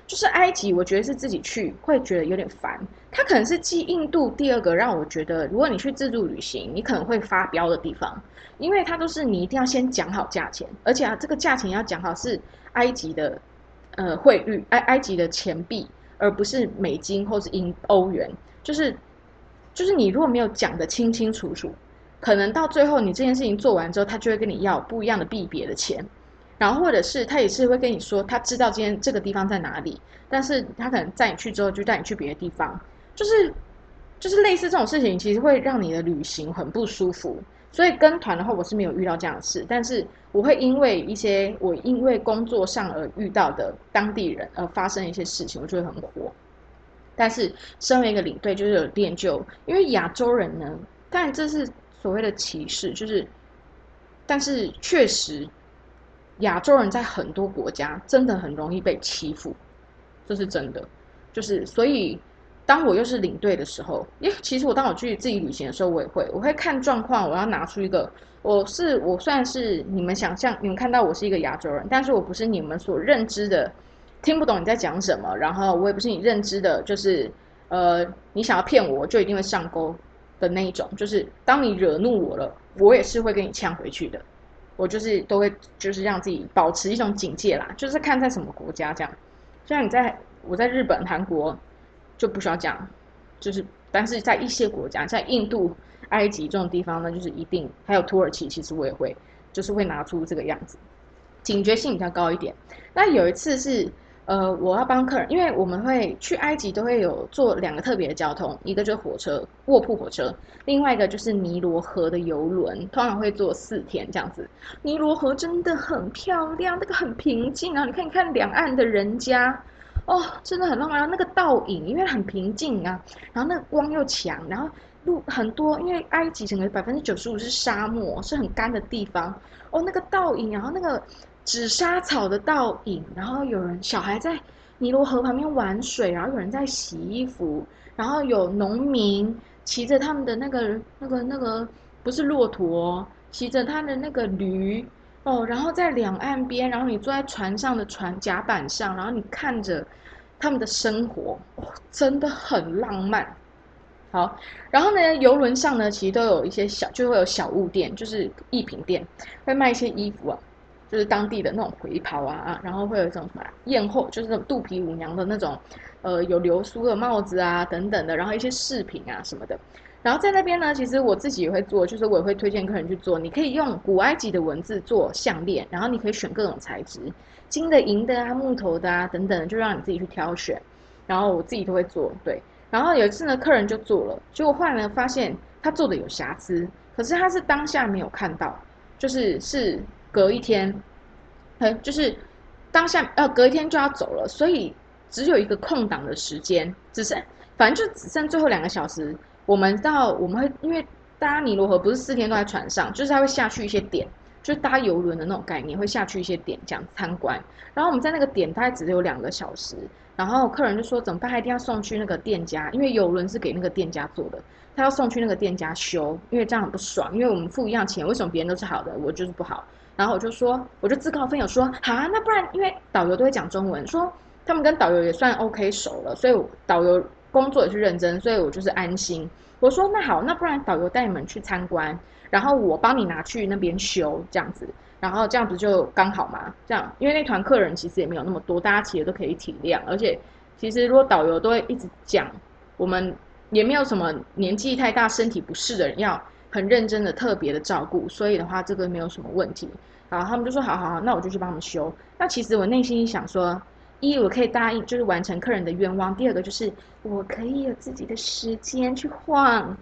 就是埃及，我觉得是自己去会觉得有点烦。它可能是继印度第二个让我觉得，如果你去自助旅行，你可能会发飙的地方，因为它都是你一定要先讲好价钱，而且啊，这个价钱要讲好是埃及的。呃，汇率埃埃及的钱币，而不是美金或是英欧元，就是就是你如果没有讲的清清楚楚，可能到最后你这件事情做完之后，他就会跟你要不一样的币别的钱，然后或者是他也是会跟你说他知道今天这个地方在哪里，但是他可能载你去之后就带你去别的地方，就是就是类似这种事情，其实会让你的旅行很不舒服。所以跟团的话，我是没有遇到这样的事，但是我会因为一些我因为工作上而遇到的当地人而发生一些事情，我就会很火。但是身为一个领队，就是有练就，因为亚洲人呢，但这是所谓的歧视，就是，但是确实亚洲人在很多国家真的很容易被欺负，这是真的，就是所以。当我又是领队的时候，因为其实我当我去自己旅行的时候，我也会，我会看状况，我要拿出一个，我是我算是你们想象，你们看到我是一个亚洲人，但是我不是你们所认知的，听不懂你在讲什么，然后我也不是你认知的，就是呃，你想要骗我，就一定会上钩的那一种，就是当你惹怒我了，我也是会跟你呛回去的，我就是都会就是让自己保持一种警戒啦，就是看在什么国家这样，像你在我在日本、韩国。就不需要讲，就是，但是在一些国家，在印度、埃及这种地方呢，就是一定，还有土耳其，其实我也会，就是会拿出这个样子，警觉性比较高一点。那有一次是，呃，我要帮客人，因为我们会去埃及都会有坐两个特别的交通，一个就是火车，卧铺火车，另外一个就是尼罗河的游轮，通常会坐四天这样子。尼罗河真的很漂亮，那个很平静啊，你看，你看两岸的人家。哦，真的很浪漫。那个倒影，因为很平静啊，然后那个光又强，然后路很多，因为埃及整个百分之九十五是沙漠，是很干的地方。哦，那个倒影，然后那个紫砂草的倒影，然后有人小孩在尼罗河旁边玩水，然后有人在洗衣服，然后有农民骑着他们的那个那个那个不是骆驼，骑着他的那个驴。哦，然后在两岸边，然后你坐在船上的船甲板上，然后你看着他们的生活真的很浪漫。好，然后呢，游轮上呢，其实都有一些小，就会有小物店，就是艺品店，会卖一些衣服啊，就是当地的那种回袍啊，然后会有一种什么艳后，就是那种肚皮舞娘的那种，呃，有流苏的帽子啊等等的，然后一些饰品啊什么的。然后在那边呢，其实我自己也会做，就是我也会推荐客人去做。你可以用古埃及的文字做项链，然后你可以选各种材质，金的、银的啊、木头的啊等等，就让你自己去挑选。然后我自己都会做，对。然后有一次呢，客人就做了，结果后来发现他做的有瑕疵，可是他是当下没有看到，就是是隔一天，哎，就是当下呃隔一天就要走了，所以只有一个空档的时间，只剩反正就只剩最后两个小时。我们到我们会因为搭尼罗河不是四天都在船上，就是他会下去一些点，就搭游轮的那种概念，会下去一些点这样参观。然后我们在那个点大概只有两个小时，然后客人就说怎么办？他一定要送去那个店家，因为游轮是给那个店家做的，他要送去那个店家修，因为这样很不爽。因为我们付一样钱，为什么别人都是好的，我就是不好？然后我就说，我就自告奋勇说，好啊，那不然因为导游都会讲中文，说他们跟导游也算 OK 熟了，所以导游。工作也是认真，所以我就是安心。我说那好，那不然导游带你们去参观，然后我帮你拿去那边修这样子，然后这样子就刚好嘛？这样，因为那团客人其实也没有那么多，大家其实都可以体谅。而且其实如果导游都会一直讲，我们也没有什么年纪太大、身体不适的人要很认真的、特别的照顾，所以的话这个没有什么问题。然后他们就说好好好，那我就去帮他们修。那其实我内心想说。一，我可以答应，就是完成客人的愿望。第二个就是，我可以有自己的时间去晃。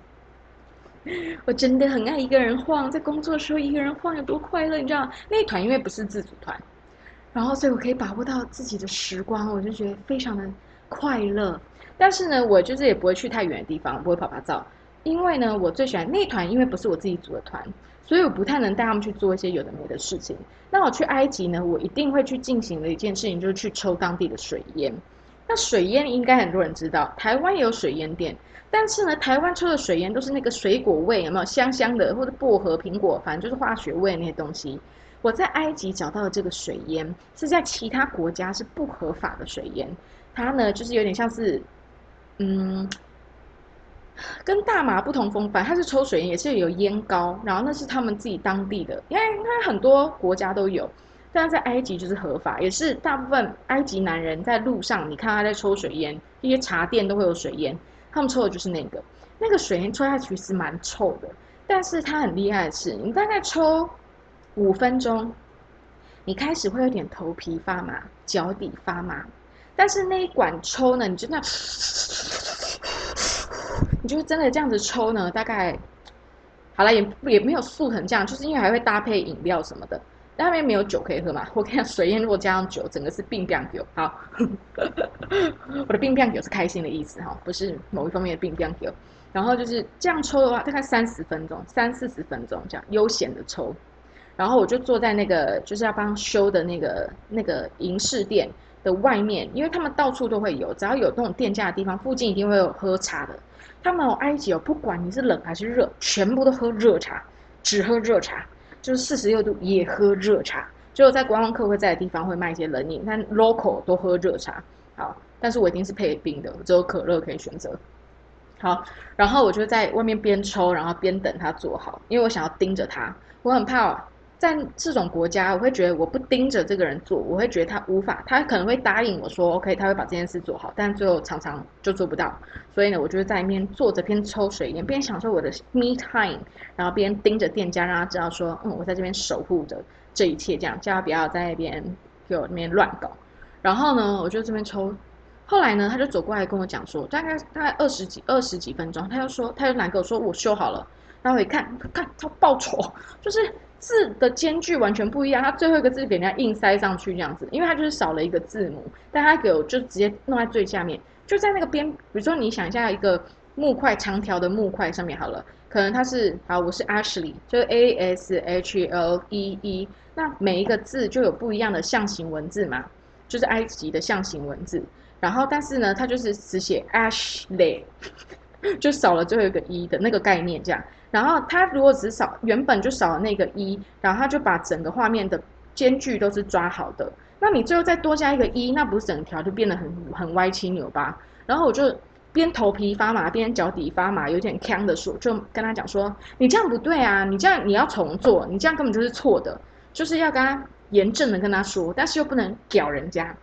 我真的很爱一个人晃，在工作的时候一个人晃有多快乐，你知道？那一团因为不是自主团，然后所以我可以把握到自己的时光，我就觉得非常的快乐。但是呢，我就是也不会去太远的地方，不会拍拍照，因为呢，我最喜欢那团，因为不是我自己组的团。所以我不太能带他们去做一些有的没的事情。那我去埃及呢，我一定会去进行的一件事情就是去抽当地的水烟。那水烟应该很多人知道，台湾也有水烟店，但是呢，台湾抽的水烟都是那个水果味，有没有香香的，或者薄荷、苹果，反正就是化学味那些东西。我在埃及找到的这个水烟是在其他国家是不合法的水烟，它呢就是有点像是，嗯。跟大麻不同风范，它是抽水烟，也是有烟膏，然后那是他们自己当地的，因为它很多国家都有，但是在埃及就是合法，也是大部分埃及男人在路上，你看他在抽水烟，一些茶店都会有水烟，他们抽的就是那个，那个水烟抽下去是蛮臭的，但是它很厉害的是，你大概抽五分钟，你开始会有点头皮发麻，脚底发麻，但是那一管抽呢，你真的。(laughs) 你就是真的这样子抽呢？大概好了，也也没有速成这样，就是因为还会搭配饮料什么的。那边没有酒可以喝嘛？我看水烟如果加上酒，整个是病变酒。好，(laughs) 我的病变酒是开心的意思哈，不是某一方面的病变酒。然后就是这样抽的话，大概三十分钟、三四十分钟这样悠闲的抽。然后我就坐在那个就是要帮修的那个那个银饰店的外面，因为他们到处都会有，只要有那种店家的地方，附近一定会有喝茶的。他们埃及哦，不管你是冷还是热，全部都喝热茶，只喝热茶，就是四十六度也喝热茶。只有在观光客会在的地方会卖一些冷饮，但 local 都喝热茶。好，但是我一定是配冰的，只有可乐可以选择。好，然后我就在外面边抽，然后边等他做好，因为我想要盯着他，我很怕。在这种国家，我会觉得我不盯着这个人做，我会觉得他无法，他可能会答应我说 OK，他会把这件事做好，但最后常常就做不到。所以呢，我就在一边坐着边抽水烟，边享受我的 me time，然后边盯着店家，让他知道说，嗯，我在这边守护着这一切，这样叫他不要在那边给我那边乱搞。然后呢，我就这边抽，后来呢，他就走过来跟我讲说，大概大概二十几二十几分钟，他又说，他又来跟我说我修好了，然后我一看，看他爆丑，就是。字的间距完全不一样，它最后一个字给人家硬塞上去这样子，因为它就是少了一个字母，但它给我就直接弄在最下面，就在那个边，比如说你想一下一个木块长条的木块上面好了，可能它是好，我是 Ashley，就是 A S H L E E，那每一个字就有不一样的象形文字嘛，就是埃及的象形文字，然后但是呢，它就是只写 Ashley，(laughs) 就少了最后一个 E 的那个概念这样。然后他如果只少原本就少了那个一，然后他就把整个画面的间距都是抓好的。那你最后再多加一个一，那不是整条就变得很很歪七扭八？然后我就边头皮发麻，边脚底发麻，有点呛的说，就跟他讲说：“你这样不对啊，你这样你要重做，你这样根本就是错的，就是要跟他严正的跟他说，但是又不能屌人家，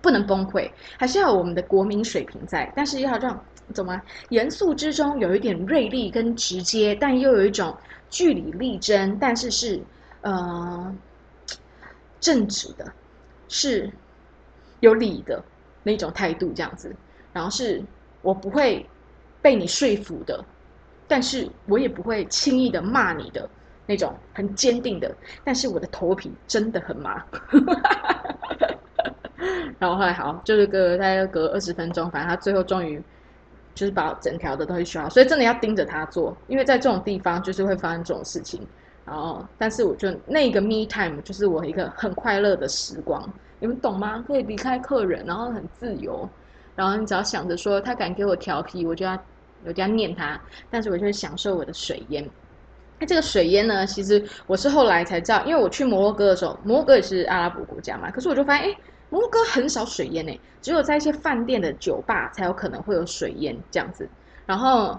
不能崩溃，还是要有我们的国民水平在，但是要让怎么严肃之中有一点锐利跟直接，但又有一种据理力争，但是是呃正直的。”是有理的那种态度，这样子，然后是我不会被你说服的，但是我也不会轻易的骂你的那种很坚定的，但是我的头皮真的很麻。(laughs) 然后后来好，就是隔大概隔二十分钟，反正他最后终于就是把整条的东西修好，所以真的要盯着他做，因为在这种地方就是会发生这种事情。然后，但是我就那个 me time 就是我一个很快乐的时光，你们懂吗？可以离开客人，然后很自由，然后你只要想着说他敢给我调皮，我就要我就要念他，但是我就会享受我的水烟。那这个水烟呢，其实我是后来才知道，因为我去摩洛哥的时候，摩洛哥也是阿拉伯国家嘛，可是我就发现，哎，摩洛哥很少水烟诶，只有在一些饭店的酒吧才有可能会有水烟这样子，然后。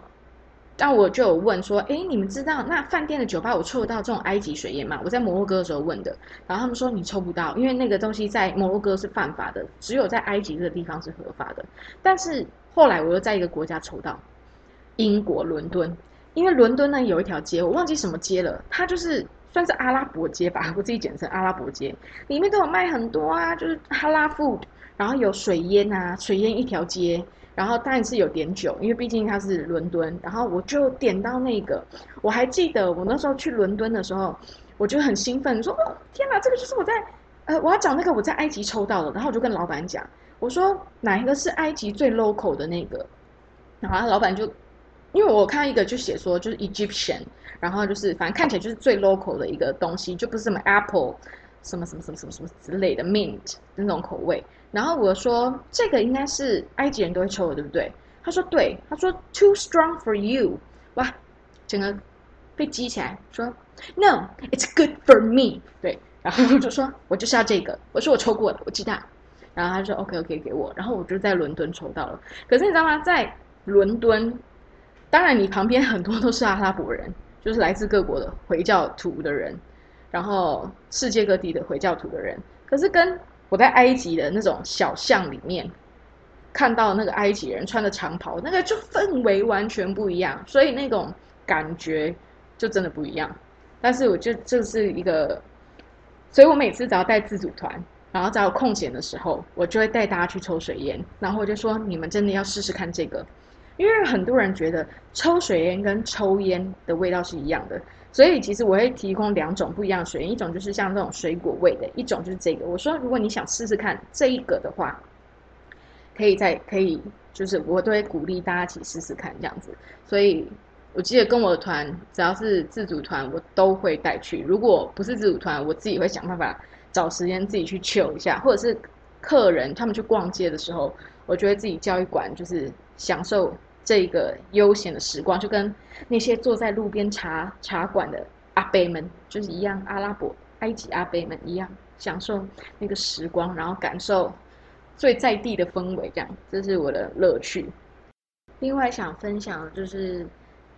但我就有问说，哎，你们知道那饭店的酒吧我抽得到这种埃及水烟吗？我在摩洛哥的时候问的，然后他们说你抽不到，因为那个东西在摩洛哥是犯法的，只有在埃及这个地方是合法的。但是后来我又在一个国家抽到，英国伦敦，因为伦敦呢有一条街，我忘记什么街了，它就是算是阿拉伯街吧，(laughs) 我自己简称阿拉伯街，里面都有卖很多啊，就是哈拉 food，然后有水烟啊，水烟一条街。然后当然是有点酒，因为毕竟它是伦敦。然后我就点到那个，我还记得我那时候去伦敦的时候，我就很兴奋，说：“哦，天哪，这个就是我在……呃，我要找那个我在埃及抽到的。”然后我就跟老板讲，我说：“哪一个是埃及最 local 的那个？”然后老板就，因为我看到一个就写说就是 Egyptian，然后就是反正看起来就是最 local 的一个东西，就不是什么 Apple。什么什么什么什么什么之类的 mint 那种口味，然后我说这个应该是埃及人都会抽的，对不对？他说对，他说 too strong for you，哇，整个被激起来，说 no，it's good for me，对，然后我就说我就是要这个，我说我抽过了，我知道，然后他说 OK OK 给我，然后我就在伦敦抽到了，可是你知道吗？在伦敦，当然你旁边很多都是阿拉伯人，就是来自各国的回教徒的人。然后世界各地的回教徒的人，可是跟我在埃及的那种小巷里面看到那个埃及人穿的长袍，那个就氛围完全不一样，所以那种感觉就真的不一样。但是我就这是一个，所以我每次只要带自主团，然后只要空闲的时候，我就会带大家去抽水烟，然后我就说你们真的要试试看这个，因为很多人觉得抽水烟跟抽烟的味道是一样的。所以其实我会提供两种不一样的水烟，一种就是像这种水果味的，一种就是这个。我说如果你想试试看这一个的话，可以在可以就是我都会鼓励大家一起试试看这样子。所以我记得跟我的团只要是自主团，我都会带去。如果不是自主团，我自己会想办法找时间自己去抽一下，或者是客人他们去逛街的时候，我就会自己教育馆，就是享受。这个悠闲的时光，就跟那些坐在路边茶茶馆的阿伯们，就是一样，阿拉伯、埃及阿伯们一样，享受那个时光，然后感受最在地的氛围，这样，这是我的乐趣。另外想分享的，就是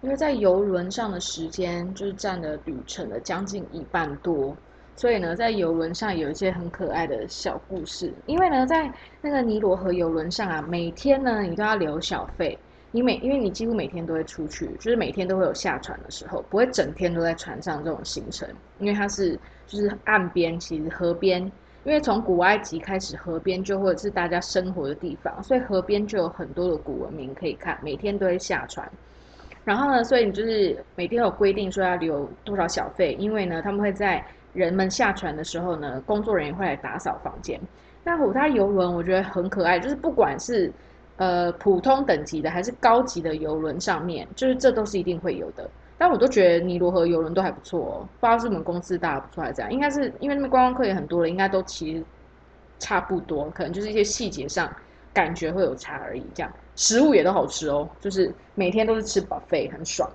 因为在游轮上的时间，就是占了旅程的将近一半多，所以呢，在游轮上有一些很可爱的小故事。因为呢，在那个尼罗河游轮上啊，每天呢，你都要留小费。你每因为你几乎每天都会出去，就是每天都会有下船的时候，不会整天都在船上这种行程。因为它是就是岸边，其实河边，因为从古埃及开始，河边就会是大家生活的地方，所以河边就有很多的古文明可以看。每天都会下船，然后呢，所以你就是每天有规定说要留多少小费，因为呢，他们会在人们下船的时候呢，工作人员会来打扫房间。那虎它游轮我觉得很可爱，就是不管是呃，普通等级的还是高级的游轮上面，就是这都是一定会有的。但我都觉得尼罗河游轮都还不错哦，不知道是我们公司大不错还是怎样。应该是因为那边观光客也很多了，应该都其实差不多，可能就是一些细节上感觉会有差而已。这样食物也都好吃哦，就是每天都是吃饱 t 很爽。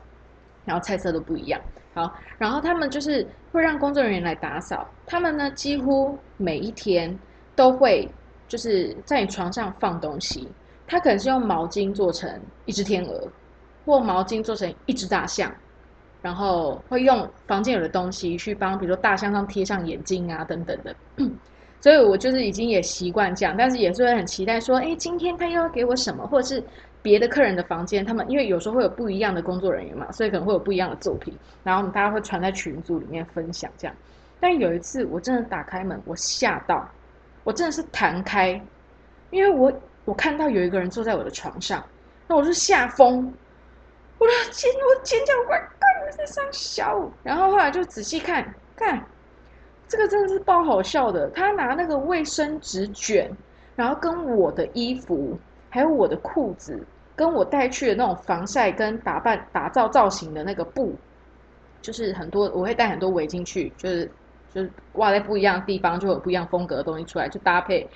然后菜色都不一样。好，然后他们就是会让工作人员来打扫，他们呢几乎每一天都会就是在你床上放东西，他可能是用毛巾做成一只天鹅，或毛巾做成一只大象，然后会用房间有的东西去帮，比如说大象上贴上眼睛啊等等的。(clears throat) 所以我就是已经也习惯这样，但是也是会很期待说，哎，今天他又要给我什么，或者是别的客人的房间，他们因为有时候会有不一样的工作人员嘛，所以可能会有不一样的作品，然后我们大家会传在群组里面分享这样。但有一次我真的打开门，我吓到，我真的是弹开，因为我我看到有一个人坐在我的床上，那我就吓疯，我的尖我尖叫，快快在上小，然后后来就仔细看看。这个真的是爆好笑的，他拿那个卫生纸卷，然后跟我的衣服，还有我的裤子，跟我带去的那种防晒跟打扮打造造型的那个布，就是很多我会带很多围巾去，就是就是挂在不一样的地方，就有不一样风格的东西出来，就搭配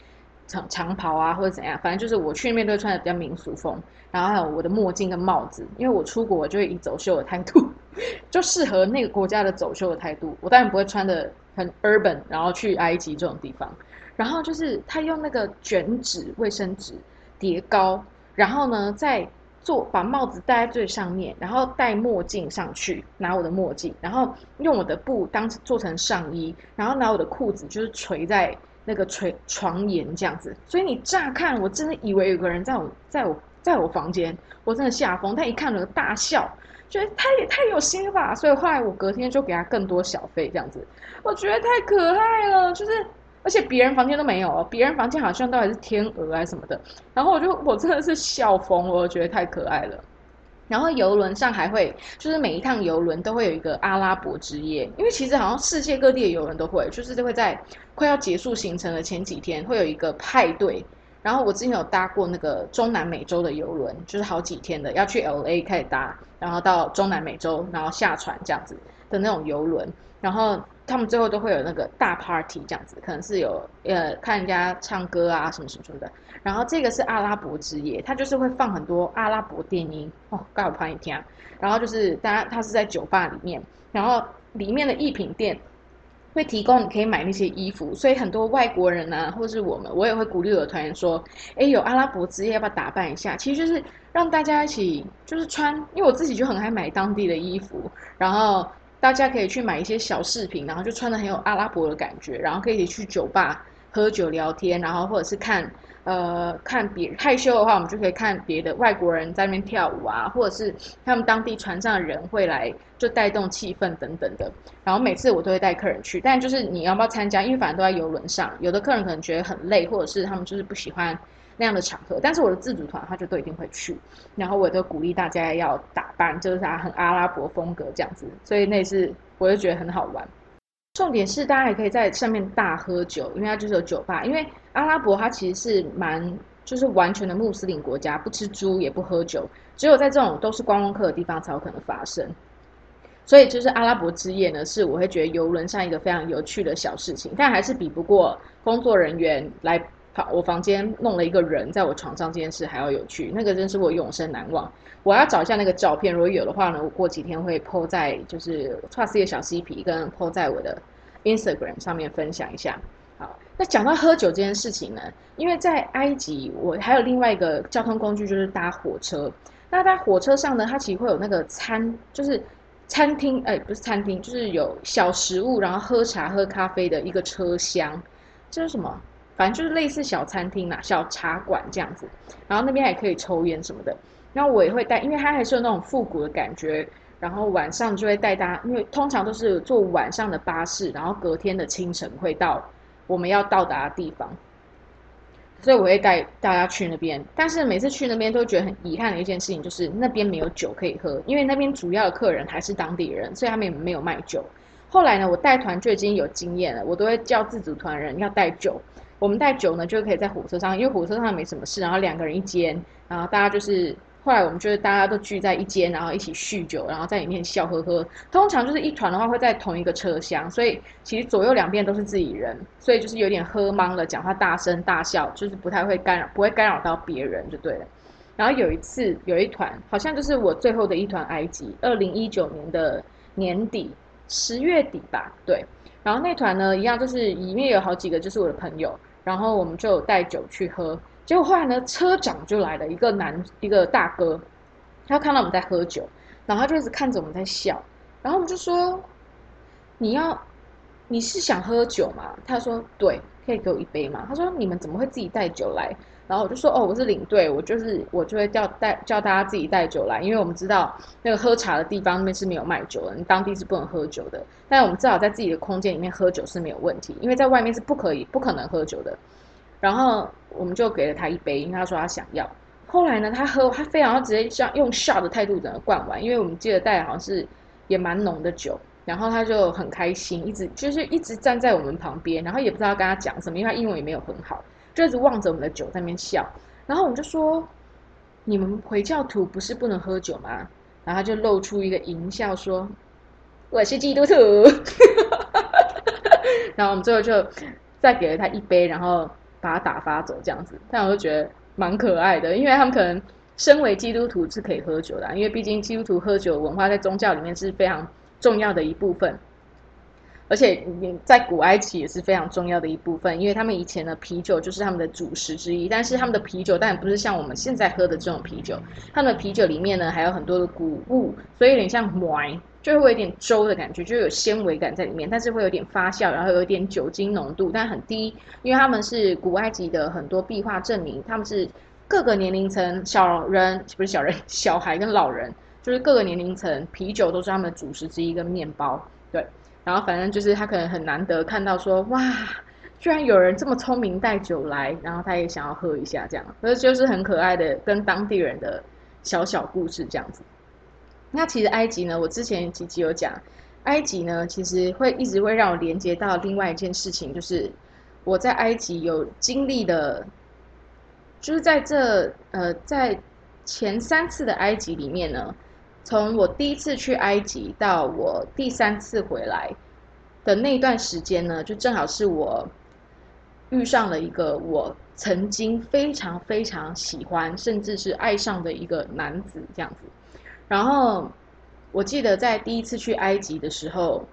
长长袍啊或者怎样，反正就是我去那边都会穿的比较民俗风，然后还有我的墨镜跟帽子，因为我出国就会以走秀的态度，(laughs) 就适合那个国家的走秀的态度，我当然不会穿的。很 urban，然后去埃及这种地方，然后就是他用那个卷纸卫生纸叠高，然后呢再做把帽子戴在最上面，然后戴墨镜上去，拿我的墨镜，然后用我的布当做成上衣，然后拿我的裤子就是垂在那个垂床沿这样子，所以你乍看我真的以为有个人在我在我在我房间，我真的吓疯，他一看了大笑。觉得他也太有心了吧，所以后来我隔天就给他更多小费这样子，我觉得太可爱了，就是而且别人房间都没有，别人房间好像都还是天鹅啊什么的，然后我就我真的是笑疯了，我觉得太可爱了。然后游轮上还会，就是每一趟游轮都会有一个阿拉伯之夜，因为其实好像世界各地的游轮都会，就是都会在快要结束行程的前几天会有一个派对。然后我之前有搭过那个中南美洲的游轮，就是好几天的，要去 L A 开始搭，然后到中南美洲，然后下船这样子的那种游轮。然后他们最后都会有那个大 party 这样子，可能是有呃看人家唱歌啊什么什么什么的。然后这个是阿拉伯之夜，它就是会放很多阿拉伯电音哦，刚好拍一听。然后就是大家它是在酒吧里面，然后里面的艺品店。会提供你可以买那些衣服，所以很多外国人呢，或是我们，我也会鼓励我的团员说：“哎，有阿拉伯之夜，要不要打扮一下？”其实就是让大家一起就是穿，因为我自己就很爱买当地的衣服，然后大家可以去买一些小饰品，然后就穿的很有阿拉伯的感觉，然后可以去酒吧喝酒聊天，然后或者是看。呃，看别害羞的话，我们就可以看别的外国人在那边跳舞啊，或者是他们当地船上的人会来就带动气氛等等的。然后每次我都会带客人去，但就是你要不要参加？因为反正都在游轮上，有的客人可能觉得很累，或者是他们就是不喜欢那样的场合。但是我的自主团他就都一定会去，然后我都鼓励大家要打扮，就是啥很阿拉伯风格这样子，所以那次我就觉得很好玩。重点是，大家也可以在上面大喝酒，因为它就是有酒吧。因为阿拉伯它其实是蛮就是完全的穆斯林国家，不吃猪也不喝酒，只有在这种都是观光客的地方才有可能发生。所以就是阿拉伯之夜呢，是我会觉得游轮上一个非常有趣的小事情，但还是比不过工作人员来好我房间弄了一个人在我床上这件事还要有趣。那个真是我永生难忘。我要找一下那个照片，如果有的话呢，我过几天会 po 在就是创世的小 CP 跟 po 在我的 Instagram 上面分享一下。好，那讲到喝酒这件事情呢，因为在埃及，我还有另外一个交通工具就是搭火车。那在火车上呢，它其实会有那个餐，就是餐厅，哎，不是餐厅，就是有小食物，然后喝茶喝咖啡的一个车厢。这是什么？反正就是类似小餐厅啦，小茶馆这样子。然后那边还可以抽烟什么的。那我也会带，因为它还是有那种复古的感觉。然后晚上就会带大家，因为通常都是坐晚上的巴士，然后隔天的清晨会到我们要到达的地方。所以我会带大家去那边。但是每次去那边都觉得很遗憾的一件事情，就是那边没有酒可以喝，因为那边主要的客人还是当地人，所以他们也没有卖酒。后来呢，我带团就已经有经验了，我都会叫自主团人要带酒。我们带酒呢，就可以在火车上，因为火车上没什么事，然后两个人一间，然后大家就是。后来我们就是大家都聚在一间，然后一起酗酒，然后在里面笑呵呵。通常就是一团的话会在同一个车厢，所以其实左右两边都是自己人，所以就是有点喝懵了，讲话大声大笑，就是不太会干扰，不会干扰到别人就对了。然后有一次有一团，好像就是我最后的一团埃及，二零一九年的年底十月底吧，对。然后那团呢，一样就是里面有好几个就是我的朋友，然后我们就带酒去喝。结果后来呢，车长就来了一个男一个大哥，他看到我们在喝酒，然后他就一直看着我们在笑，然后我们就说：“你要你是想喝酒吗？”他说：“对，可以给我一杯吗？”他说：“你们怎么会自己带酒来？”然后我就说：“哦，我是领队，我就是我就会叫带叫大家自己带酒来，因为我们知道那个喝茶的地方那边是没有卖酒的，你当地是不能喝酒的。但我们至少在自己的空间里面喝酒是没有问题，因为在外面是不可以不可能喝酒的。然后我们就给了他一杯，因为他说他想要。后来呢，他喝他非常直接像用笑的态度整个灌完，因为我们记得带好像是也蛮浓的酒，然后他就很开心，一直就是一直站在我们旁边，然后也不知道跟他讲什么，因为他英文也没有很好。”就一直望着我们的酒在那边笑，然后我们就说：“你们回教徒不是不能喝酒吗？”然后他就露出一个淫笑说：“我是基督徒。(laughs) ”然后我们最后就再给了他一杯，然后把他打发走这样子。但我就觉得蛮可爱的，因为他们可能身为基督徒是可以喝酒的，因为毕竟基督徒喝酒文化在宗教里面是非常重要的一部分。而且在古埃及也是非常重要的一部分，因为他们以前的啤酒就是他们的主食之一。但是他们的啤酒当然不是像我们现在喝的这种啤酒，他们的啤酒里面呢还有很多的谷物，所以有点像 wine，就会有点粥的感觉，就有纤维感在里面，但是会有点发酵，然后有一点酒精浓度，但很低，因为他们是古埃及的很多壁画证明，他们是各个年龄层，小人不是小人，小孩跟老人，就是各个年龄层，啤酒都是他们的主食之一跟面包，然后反正就是他可能很难得看到说哇，居然有人这么聪明带酒来，然后他也想要喝一下这样，所以就是很可爱的跟当地人的小小故事这样子。那其实埃及呢，我之前几集有讲，埃及呢其实会一直会让我连接到另外一件事情，就是我在埃及有经历的，就是在这呃在前三次的埃及里面呢。从我第一次去埃及到我第三次回来的那段时间呢，就正好是我遇上了一个我曾经非常非常喜欢，甚至是爱上的一个男子这样子。然后我记得在第一次去埃及的时候，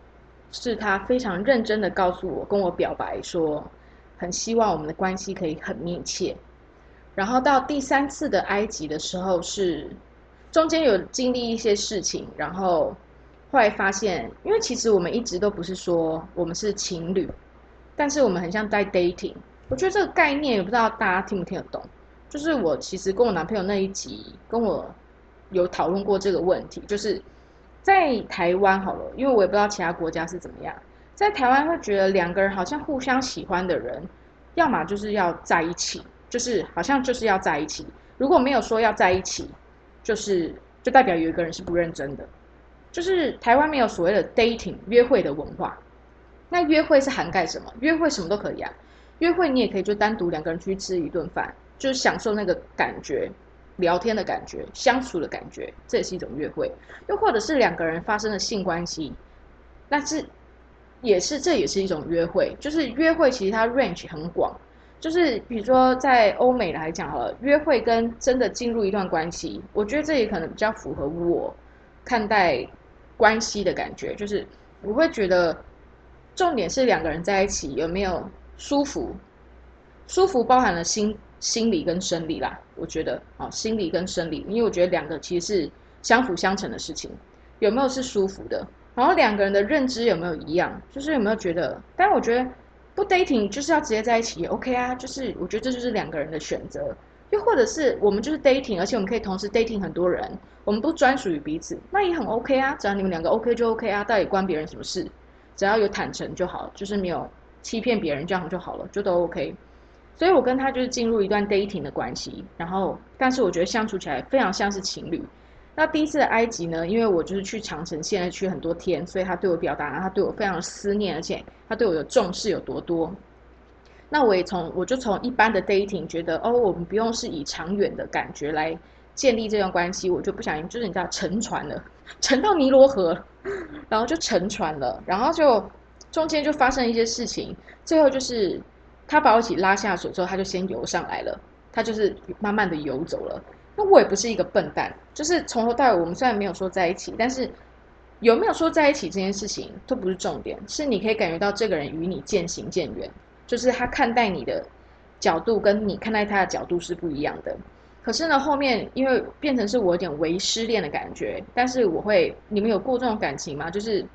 是他非常认真的告诉我，跟我表白说，很希望我们的关系可以很密切。然后到第三次的埃及的时候是。中间有经历一些事情，然后后来发现，因为其实我们一直都不是说我们是情侣，但是我们很像在 dating。我觉得这个概念也不知道大家听不听得懂。就是我其实跟我男朋友那一集跟我有讨论过这个问题，就是在台湾好了，因为我也不知道其他国家是怎么样，在台湾会觉得两个人好像互相喜欢的人，要么就是要在一起，就是好像就是要在一起，如果没有说要在一起。就是，就代表有一个人是不认真的。就是台湾没有所谓的 dating 约会的文化。那约会是涵盖什么？约会什么都可以啊。约会你也可以就单独两个人去吃一顿饭，就是享受那个感觉，聊天的感觉，相处的感觉，这也是一种约会。又或者是两个人发生了性关系，那是也是这也是一种约会。就是约会其实它 range 很广。就是比如说，在欧美来讲，好了，约会跟真的进入一段关系，我觉得这也可能比较符合我看待关系的感觉。就是我会觉得，重点是两个人在一起有没有舒服，舒服包含了心心理跟生理啦。我觉得啊，心理跟生理，因为我觉得两个其实是相辅相成的事情。有没有是舒服的？然后两个人的认知有没有一样？就是有没有觉得？但我觉得。不 dating 就是要直接在一起也，OK 啊？就是我觉得这就是两个人的选择，又或者是我们就是 dating，而且我们可以同时 dating 很多人，我们不专属于彼此，那也很 OK 啊。只要你们两个 OK 就 OK 啊，到底关别人什么事？只要有坦诚就好，就是没有欺骗别人这样就好了，就都 OK。所以我跟他就是进入一段 dating 的关系，然后但是我觉得相处起来非常像是情侣。那第一次的埃及呢？因为我就是去长城现在去很多天，所以他对我表达他对我非常思念，而且他对我的重视有多多。那我也从我就从一般的 dating 觉得哦，我们不用是以长远的感觉来建立这段关系，我就不小心就是你知道沉船了，(laughs) 沉到尼罗河，然后就沉船了，然后就中间就发生一些事情，最后就是他把我一起拉下水之后，他就先游上来了，他就是慢慢的游走了。那我也不是一个笨蛋，就是从头到尾我们虽然没有说在一起，但是有没有说在一起这件事情都不是重点，是你可以感觉到这个人与你渐行渐远，就是他看待你的角度跟你看待他的角度是不一样的。可是呢，后面因为变成是我有点微失恋的感觉，但是我会，你们有过这种感情吗？就是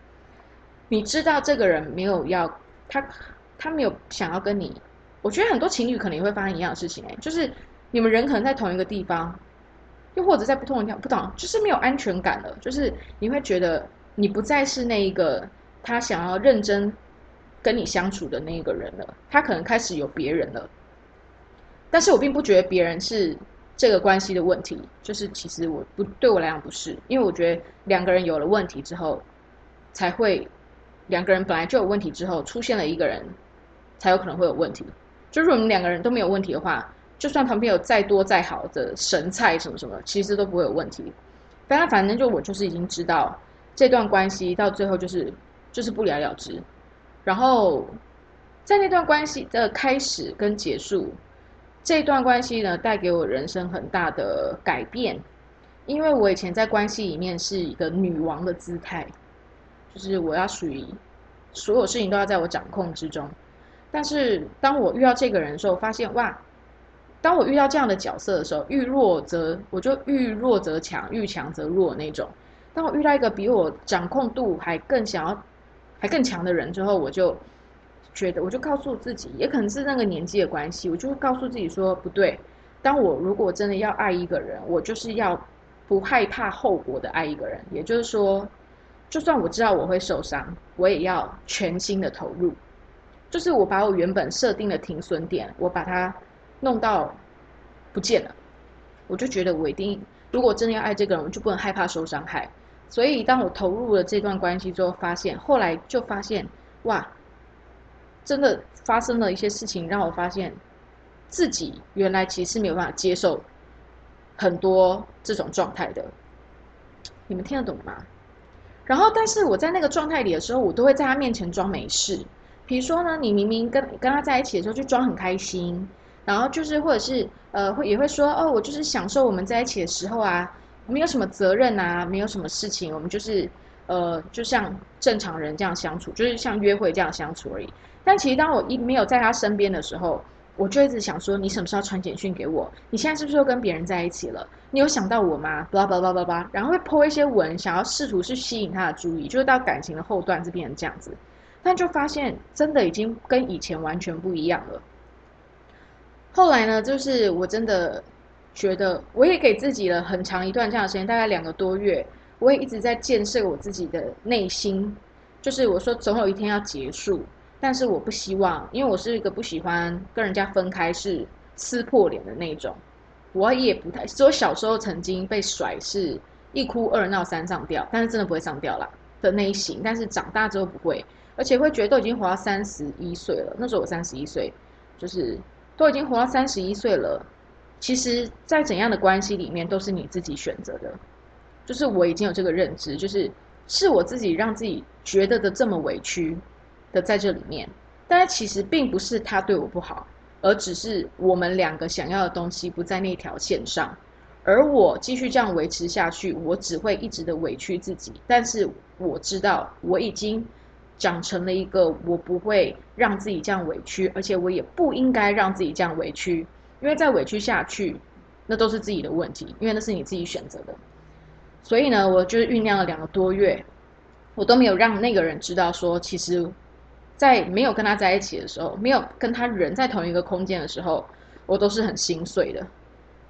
你知道这个人没有要他，他没有想要跟你。我觉得很多情侣可能也会发生一样的事情，哎，就是你们人可能在同一个地方，又或者在不同的地方，不懂，就是没有安全感了。就是你会觉得你不再是那一个他想要认真跟你相处的那一个人了，他可能开始有别人了。但是我并不觉得别人是。这个关系的问题，就是其实我不对我来讲不是，因为我觉得两个人有了问题之后，才会两个人本来就有问题之后，出现了一个人，才有可能会有问题。就是我们两个人都没有问题的话，就算旁边有再多再好的神菜什么什么，其实都不会有问题。反正反正就我就是已经知道这段关系到最后就是就是不了了之，然后在那段关系的开始跟结束。这段关系呢，带给我人生很大的改变，因为我以前在关系里面是一个女王的姿态，就是我要属于所有事情都要在我掌控之中。但是当我遇到这个人的时候，发现哇，当我遇到这样的角色的时候，遇弱则我就遇弱则强，遇强则弱那种。当我遇到一个比我掌控度还更想要、还更强的人之后，我就。觉得我就告诉自己，也可能是那个年纪的关系，我就告诉自己说不对。当我如果真的要爱一个人，我就是要不害怕后果的爱一个人。也就是说，就算我知道我会受伤，我也要全心的投入。就是我把我原本设定的停损点，我把它弄到不见了。我就觉得我一定，如果真的要爱这个人，我就不能害怕受伤害。所以当我投入了这段关系之后，发现后来就发现哇。真的发生了一些事情，让我发现自己原来其实没有办法接受很多这种状态的。你们听得懂吗？然后，但是我在那个状态里的时候，我都会在他面前装没事。比如说呢，你明明跟跟他在一起的时候就装很开心，然后就是或者是呃会也会说哦，我就是享受我们在一起的时候啊，没有什么责任啊，没有什么事情，我们就是呃就像正常人这样相处，就是像约会这样相处而已。但其实当我一没有在他身边的时候，我就一直想说：你什么时候传简讯给我？你现在是不是又跟别人在一起了？你有想到我吗？叭叭叭叭叭，然后会泼一些文，想要试图去吸引他的注意，就是到感情的后段是变成这样子。但就发现真的已经跟以前完全不一样了。后来呢，就是我真的觉得，我也给自己了很长一段这样的时间，大概两个多月，我也一直在建设我自己的内心，就是我说总有一天要结束。但是我不希望，因为我是一个不喜欢跟人家分开是撕破脸的那种。我也不太，所以我小时候曾经被甩，是一哭二闹三上吊，但是真的不会上吊啦的那一型。但是长大之后不会，而且会觉得都已经活到三十一岁了。那时候我三十一岁，就是都已经活到三十一岁了。其实，在怎样的关系里面，都是你自己选择的。就是我已经有这个认知，就是是我自己让自己觉得的这么委屈。的在这里面，但是其实并不是他对我不好，而只是我们两个想要的东西不在那条线上，而我继续这样维持下去，我只会一直的委屈自己。但是我知道我已经长成了一个我不会让自己这样委屈，而且我也不应该让自己这样委屈，因为再委屈下去，那都是自己的问题，因为那是你自己选择的。所以呢，我就是酝酿了两个多月，我都没有让那个人知道说，其实。在没有跟他在一起的时候，没有跟他人在同一个空间的时候，我都是很心碎的。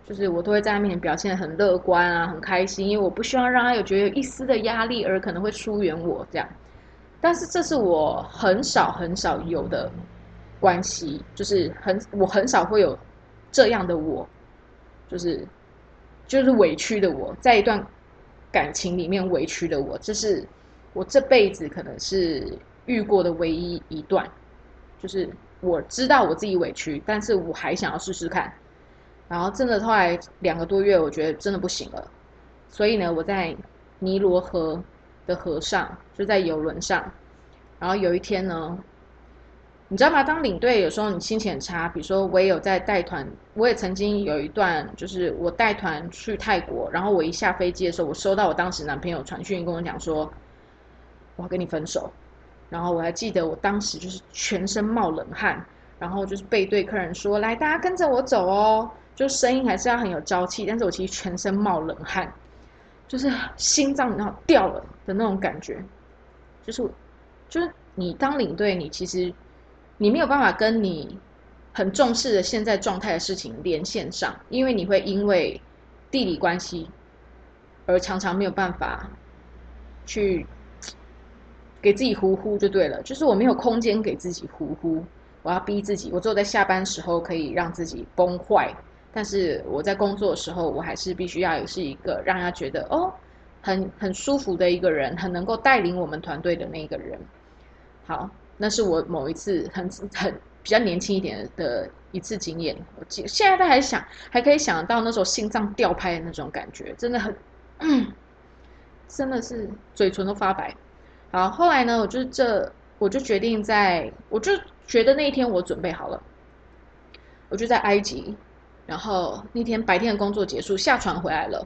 就是我都会在他面前表现很乐观啊，很开心，因为我不希望让他有觉得一丝的压力，而可能会疏远我这样。但是这是我很少很少有的关系，就是很我很少会有这样的我，就是就是委屈的我，在一段感情里面委屈的我，这是我这辈子可能是。遇过的唯一一段，就是我知道我自己委屈，但是我还想要试试看。然后真的后来两个多月，我觉得真的不行了。所以呢，我在尼罗河的河上，就在游轮上。然后有一天呢，你知道吗？当领队有时候你心情很差，比如说我也有在带团，我也曾经有一段就是我带团去泰国，然后我一下飞机的时候，我收到我当时男朋友传讯跟我讲说我要跟你分手，然后我还记得我当时就是全身冒冷汗，然后就是背对客人说来大家跟着我走哦，就声音还是要很有朝气，但是我其实全身冒冷汗，就是心脏然后掉了的那种感觉，就是就是你当领队，你其实。你没有办法跟你很重视的现在状态的事情连线上，因为你会因为地理关系而常常没有办法去给自己呼呼就对了。就是我没有空间给自己呼呼，我要逼自己，我只有在下班时候可以让自己崩坏，但是我在工作的时候，我还是必须要是一个让他觉得哦很很舒服的一个人，很能够带领我们团队的那一个人。好。那是我某一次很很比较年轻一点的一次经验，我记现在都还想还可以想到那时候心脏吊拍的那种感觉，真的很，真的是嘴唇都发白。好，后来呢，我就这我就决定在，我就觉得那一天我准备好了，我就在埃及，然后那天白天的工作结束，下船回来了，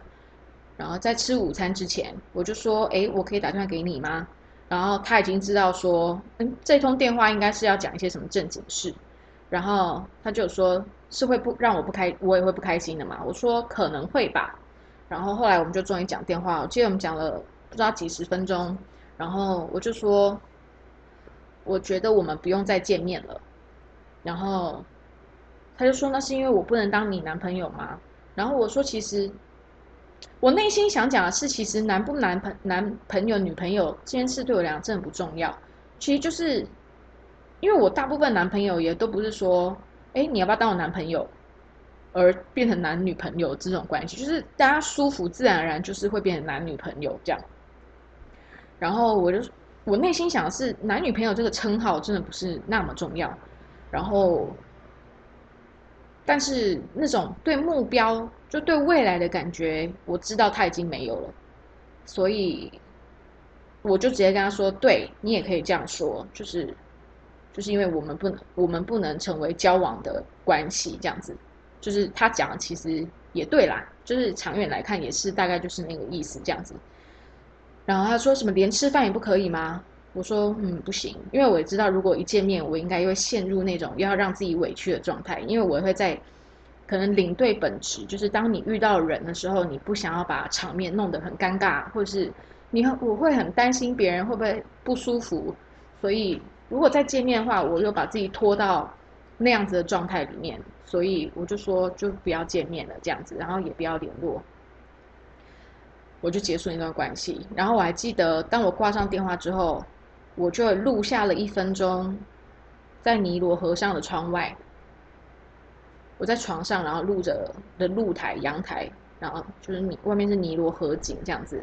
然后在吃午餐之前，我就说，哎，我可以打电话给你吗？然后他已经知道说，嗯，这通电话应该是要讲一些什么正经事，然后他就说，是会不让我不开，我也会不开心的嘛。我说可能会吧。然后后来我们就终于讲电话，我记得我们讲了不知道几十分钟。然后我就说，我觉得我们不用再见面了。然后他就说，那是因为我不能当你男朋友吗？然后我说，其实。我内心想讲的是，其实男不男朋男朋友女朋友这件事对我来讲真的不重要。其实就是，因为我大部分男朋友也都不是说，哎，你要不要当我男朋友，而变成男女朋友这种关系，就是大家舒服，自然而然就是会变成男女朋友这样。然后我就我内心想的是，男女朋友这个称号真的不是那么重要。然后。但是那种对目标，就对未来的感觉，我知道他已经没有了，所以我就直接跟他说：“对你也可以这样说，就是就是因为我们不能，我们不能成为交往的关系，这样子。”就是他讲，其实也对啦，就是长远来看也是大概就是那个意思这样子。然后他说什么连吃饭也不可以吗？我说嗯不行，因为我也知道，如果一见面，我应该会陷入那种要让自己委屈的状态。因为我会在可能领队本职就是，当你遇到人的时候，你不想要把场面弄得很尴尬，或是你我会很担心别人会不会不舒服。所以如果再见面的话，我又把自己拖到那样子的状态里面，所以我就说就不要见面了这样子，然后也不要联络。我就结束那段关系。然后我还记得，当我挂上电话之后。我就录下了一分钟，在尼罗河上的窗外，我在床上，然后录着的露台、阳台，然后就是你外面是尼罗河景这样子，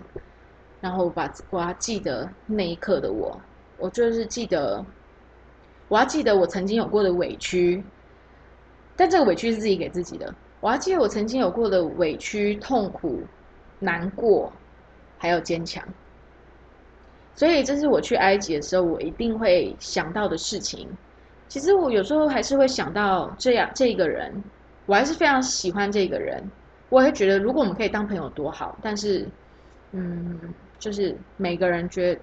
然后把我要记得那一刻的我，我就是记得，我要记得我曾经有过的委屈，但这个委屈是自己给自己的，我要记得我曾经有过的委屈、痛苦、难过，还有坚强。所以这是我去埃及的时候，我一定会想到的事情。其实我有时候还是会想到这样这个人，我还是非常喜欢这个人。我会觉得，如果我们可以当朋友多好。但是，嗯，就是每个人觉得，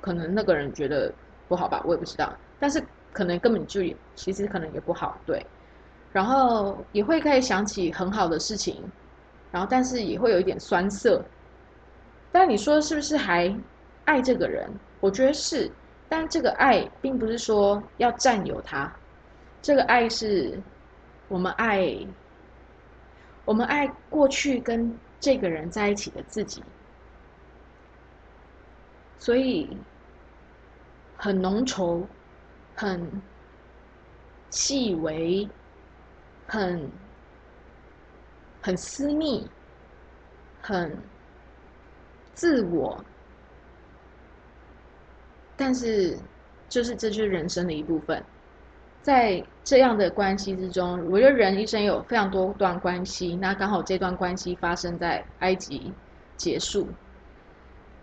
可能那个人觉得不好吧，我也不知道。但是可能根本就其实可能也不好，对。然后也会可以想起很好的事情，然后但是也会有一点酸涩。但你说是不是还？爱这个人，我觉得是，但这个爱并不是说要占有他，这个爱是我们爱，我们爱过去跟这个人在一起的自己，所以很浓稠，很细微，很很私密，很自我。但是，就是这就是人生的一部分，在这样的关系之中，我觉得人一生有非常多段关系，那刚好这段关系发生在埃及结束，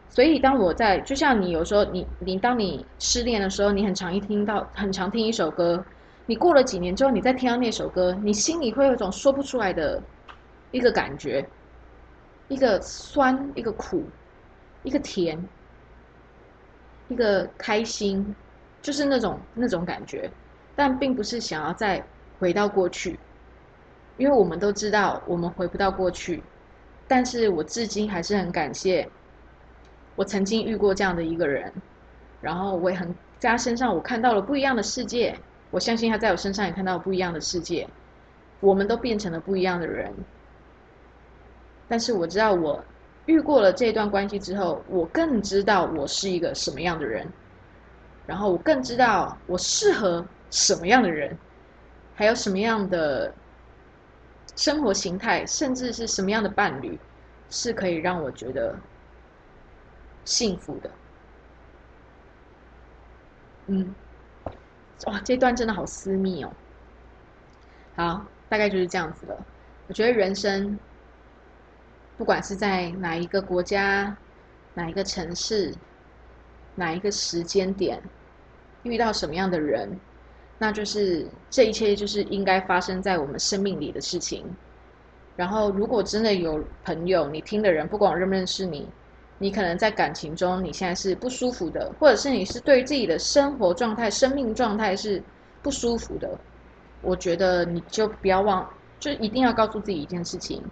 所以当我在，就像你有时候你你当你失恋的时候，你很常一听到很常听一首歌，你过了几年之后，你再听到那首歌，你心里会有一种说不出来的一个感觉，一个酸，一个苦，一个甜，一个开心，就是那种那种感觉，但并不是想要再回到过去，因为我们都知道我们回不到过去，但是我至今还是很感谢。我曾经遇过这样的一个人，然后我也很在他身上，我看到了不一样的世界。我相信他在我身上也看到不一样的世界。我们都变成了不一样的人。但是我知道，我遇过了这段关系之后，我更知道我是一个什么样的人，然后我更知道我适合什么样的人，还有什么样的生活形态，甚至是什么样的伴侣，是可以让我觉得。幸福的，嗯，哇，这段真的好私密哦。好，大概就是这样子了。我觉得人生，不管是在哪一个国家、哪一个城市、哪一个时间点，遇到什么样的人，那就是这一切就是应该发生在我们生命里的事情。然后，如果真的有朋友，你听的人，不管认不认识你。你可能在感情中，你现在是不舒服的，或者是你是对自己的生活状态、生命状态是不舒服的。我觉得你就不要忘，就一定要告诉自己一件事情：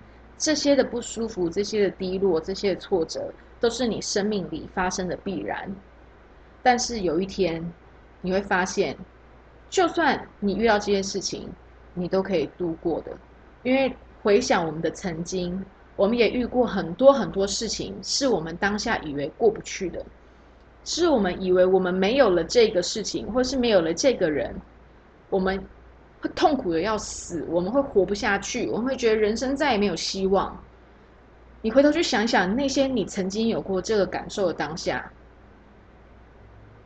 这些的不舒服、这些的低落、这些的挫折，都是你生命里发生的必然。但是有一天，你会发现，就算你遇到这些事情，你都可以度过的。因为回想我们的曾经。我们也遇过很多很多事情，是我们当下以为过不去的，是我们以为我们没有了这个事情，或是没有了这个人，我们会痛苦的要死，我们会活不下去，我们会觉得人生再也没有希望。你回头去想想，那些你曾经有过这个感受的当下，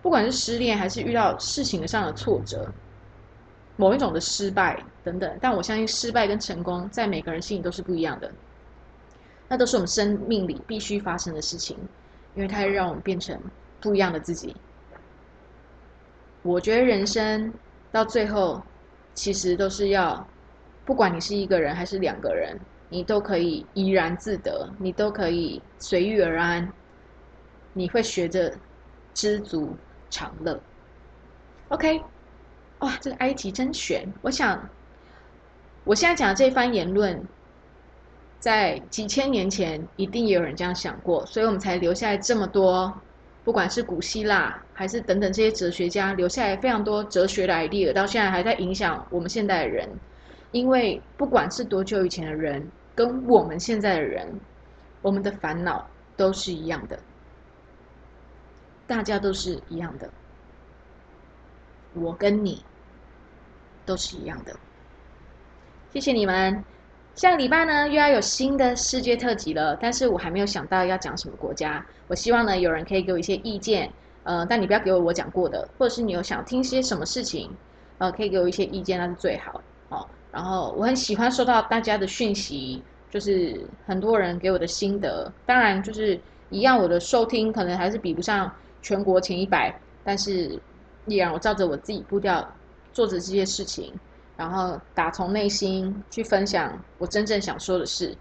不管是失恋，还是遇到事情上的挫折，某一种的失败等等，但我相信失败跟成功，在每个人心里都是不一样的。那都是我们生命里必须发生的事情，因为它会让我们变成不一样的自己。我觉得人生到最后，其实都是要，不管你是一个人还是两个人，你都可以怡然自得，你都可以随遇而安，你会学着知足常乐。OK，哇，这个埃及真悬！我想，我现在讲的这番言论。在几千年前，一定也有人这样想过，所以我们才留下来这么多，不管是古希腊还是等等这些哲学家留下来非常多哲学的 idea，到现在还在影响我们现代的人。因为不管是多久以前的人，跟我们现在的人，我们的烦恼都是一样的，大家都是一样的，我跟你都是一样的。谢谢你们。下个礼拜呢，又要有新的世界特辑了，但是我还没有想到要讲什么国家。我希望呢，有人可以给我一些意见，呃，但你不要给我我讲过的，或者是你有想听些什么事情，呃，可以给我一些意见，那是最好哦。然后我很喜欢收到大家的讯息，就是很多人给我的心得。当然，就是一样，我的收听可能还是比不上全国前一百，但是依然我照着我自己步调做着这些事情。然后打从内心去分享我真正想说的事，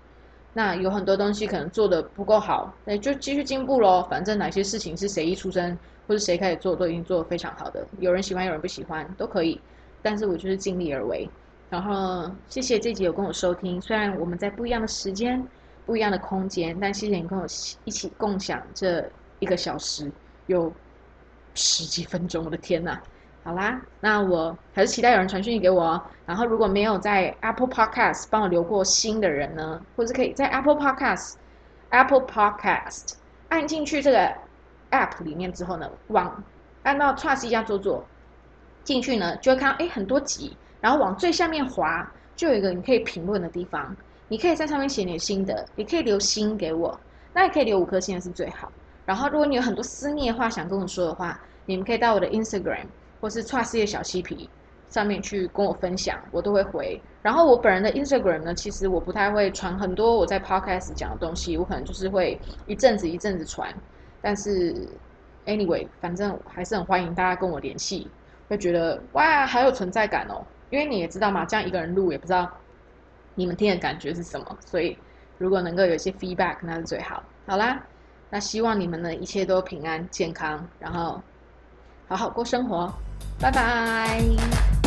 那有很多东西可能做的不够好，那就继续进步喽。反正哪些事情是谁一出生或者谁开始做，都已经做的非常好的。有人喜欢，有人不喜欢，都可以。但是我就是尽力而为。然后谢谢这集有跟我收听，虽然我们在不一样的时间、不一样的空间，但谢谢你跟我一起共享这一个小时，有十几分钟，我的天呐！好啦，那我还是期待有人传讯息给我哦。然后如果没有在 Apple Podcast 帮我留过心的人呢，或者可以在 Apple Podcast Apple Podcast 按进去这个 App 里面之后呢，往按到 Trust 一下做做进去呢，就会看到哎很多集，然后往最下面滑，就有一个你可以评论的地方，你可以在上面写你的心得，也可以留心给我，那也可以留五颗星是最好。然后如果你有很多私密的话想跟我说的话，你们可以到我的 Instagram。或是 Trust 的小嬉皮上面去跟我分享，我都会回。然后我本人的 Instagram 呢，其实我不太会传很多我在 Podcast 讲的东西，我可能就是会一阵子一阵子传。但是 anyway，反正还是很欢迎大家跟我联系，会觉得哇，好有存在感哦。因为你也知道嘛，这样一个人录也不知道你们听的感觉是什么，所以如果能够有一些 feedback，那是最好。好啦，那希望你们呢一切都平安健康，然后好好过生活，拜拜。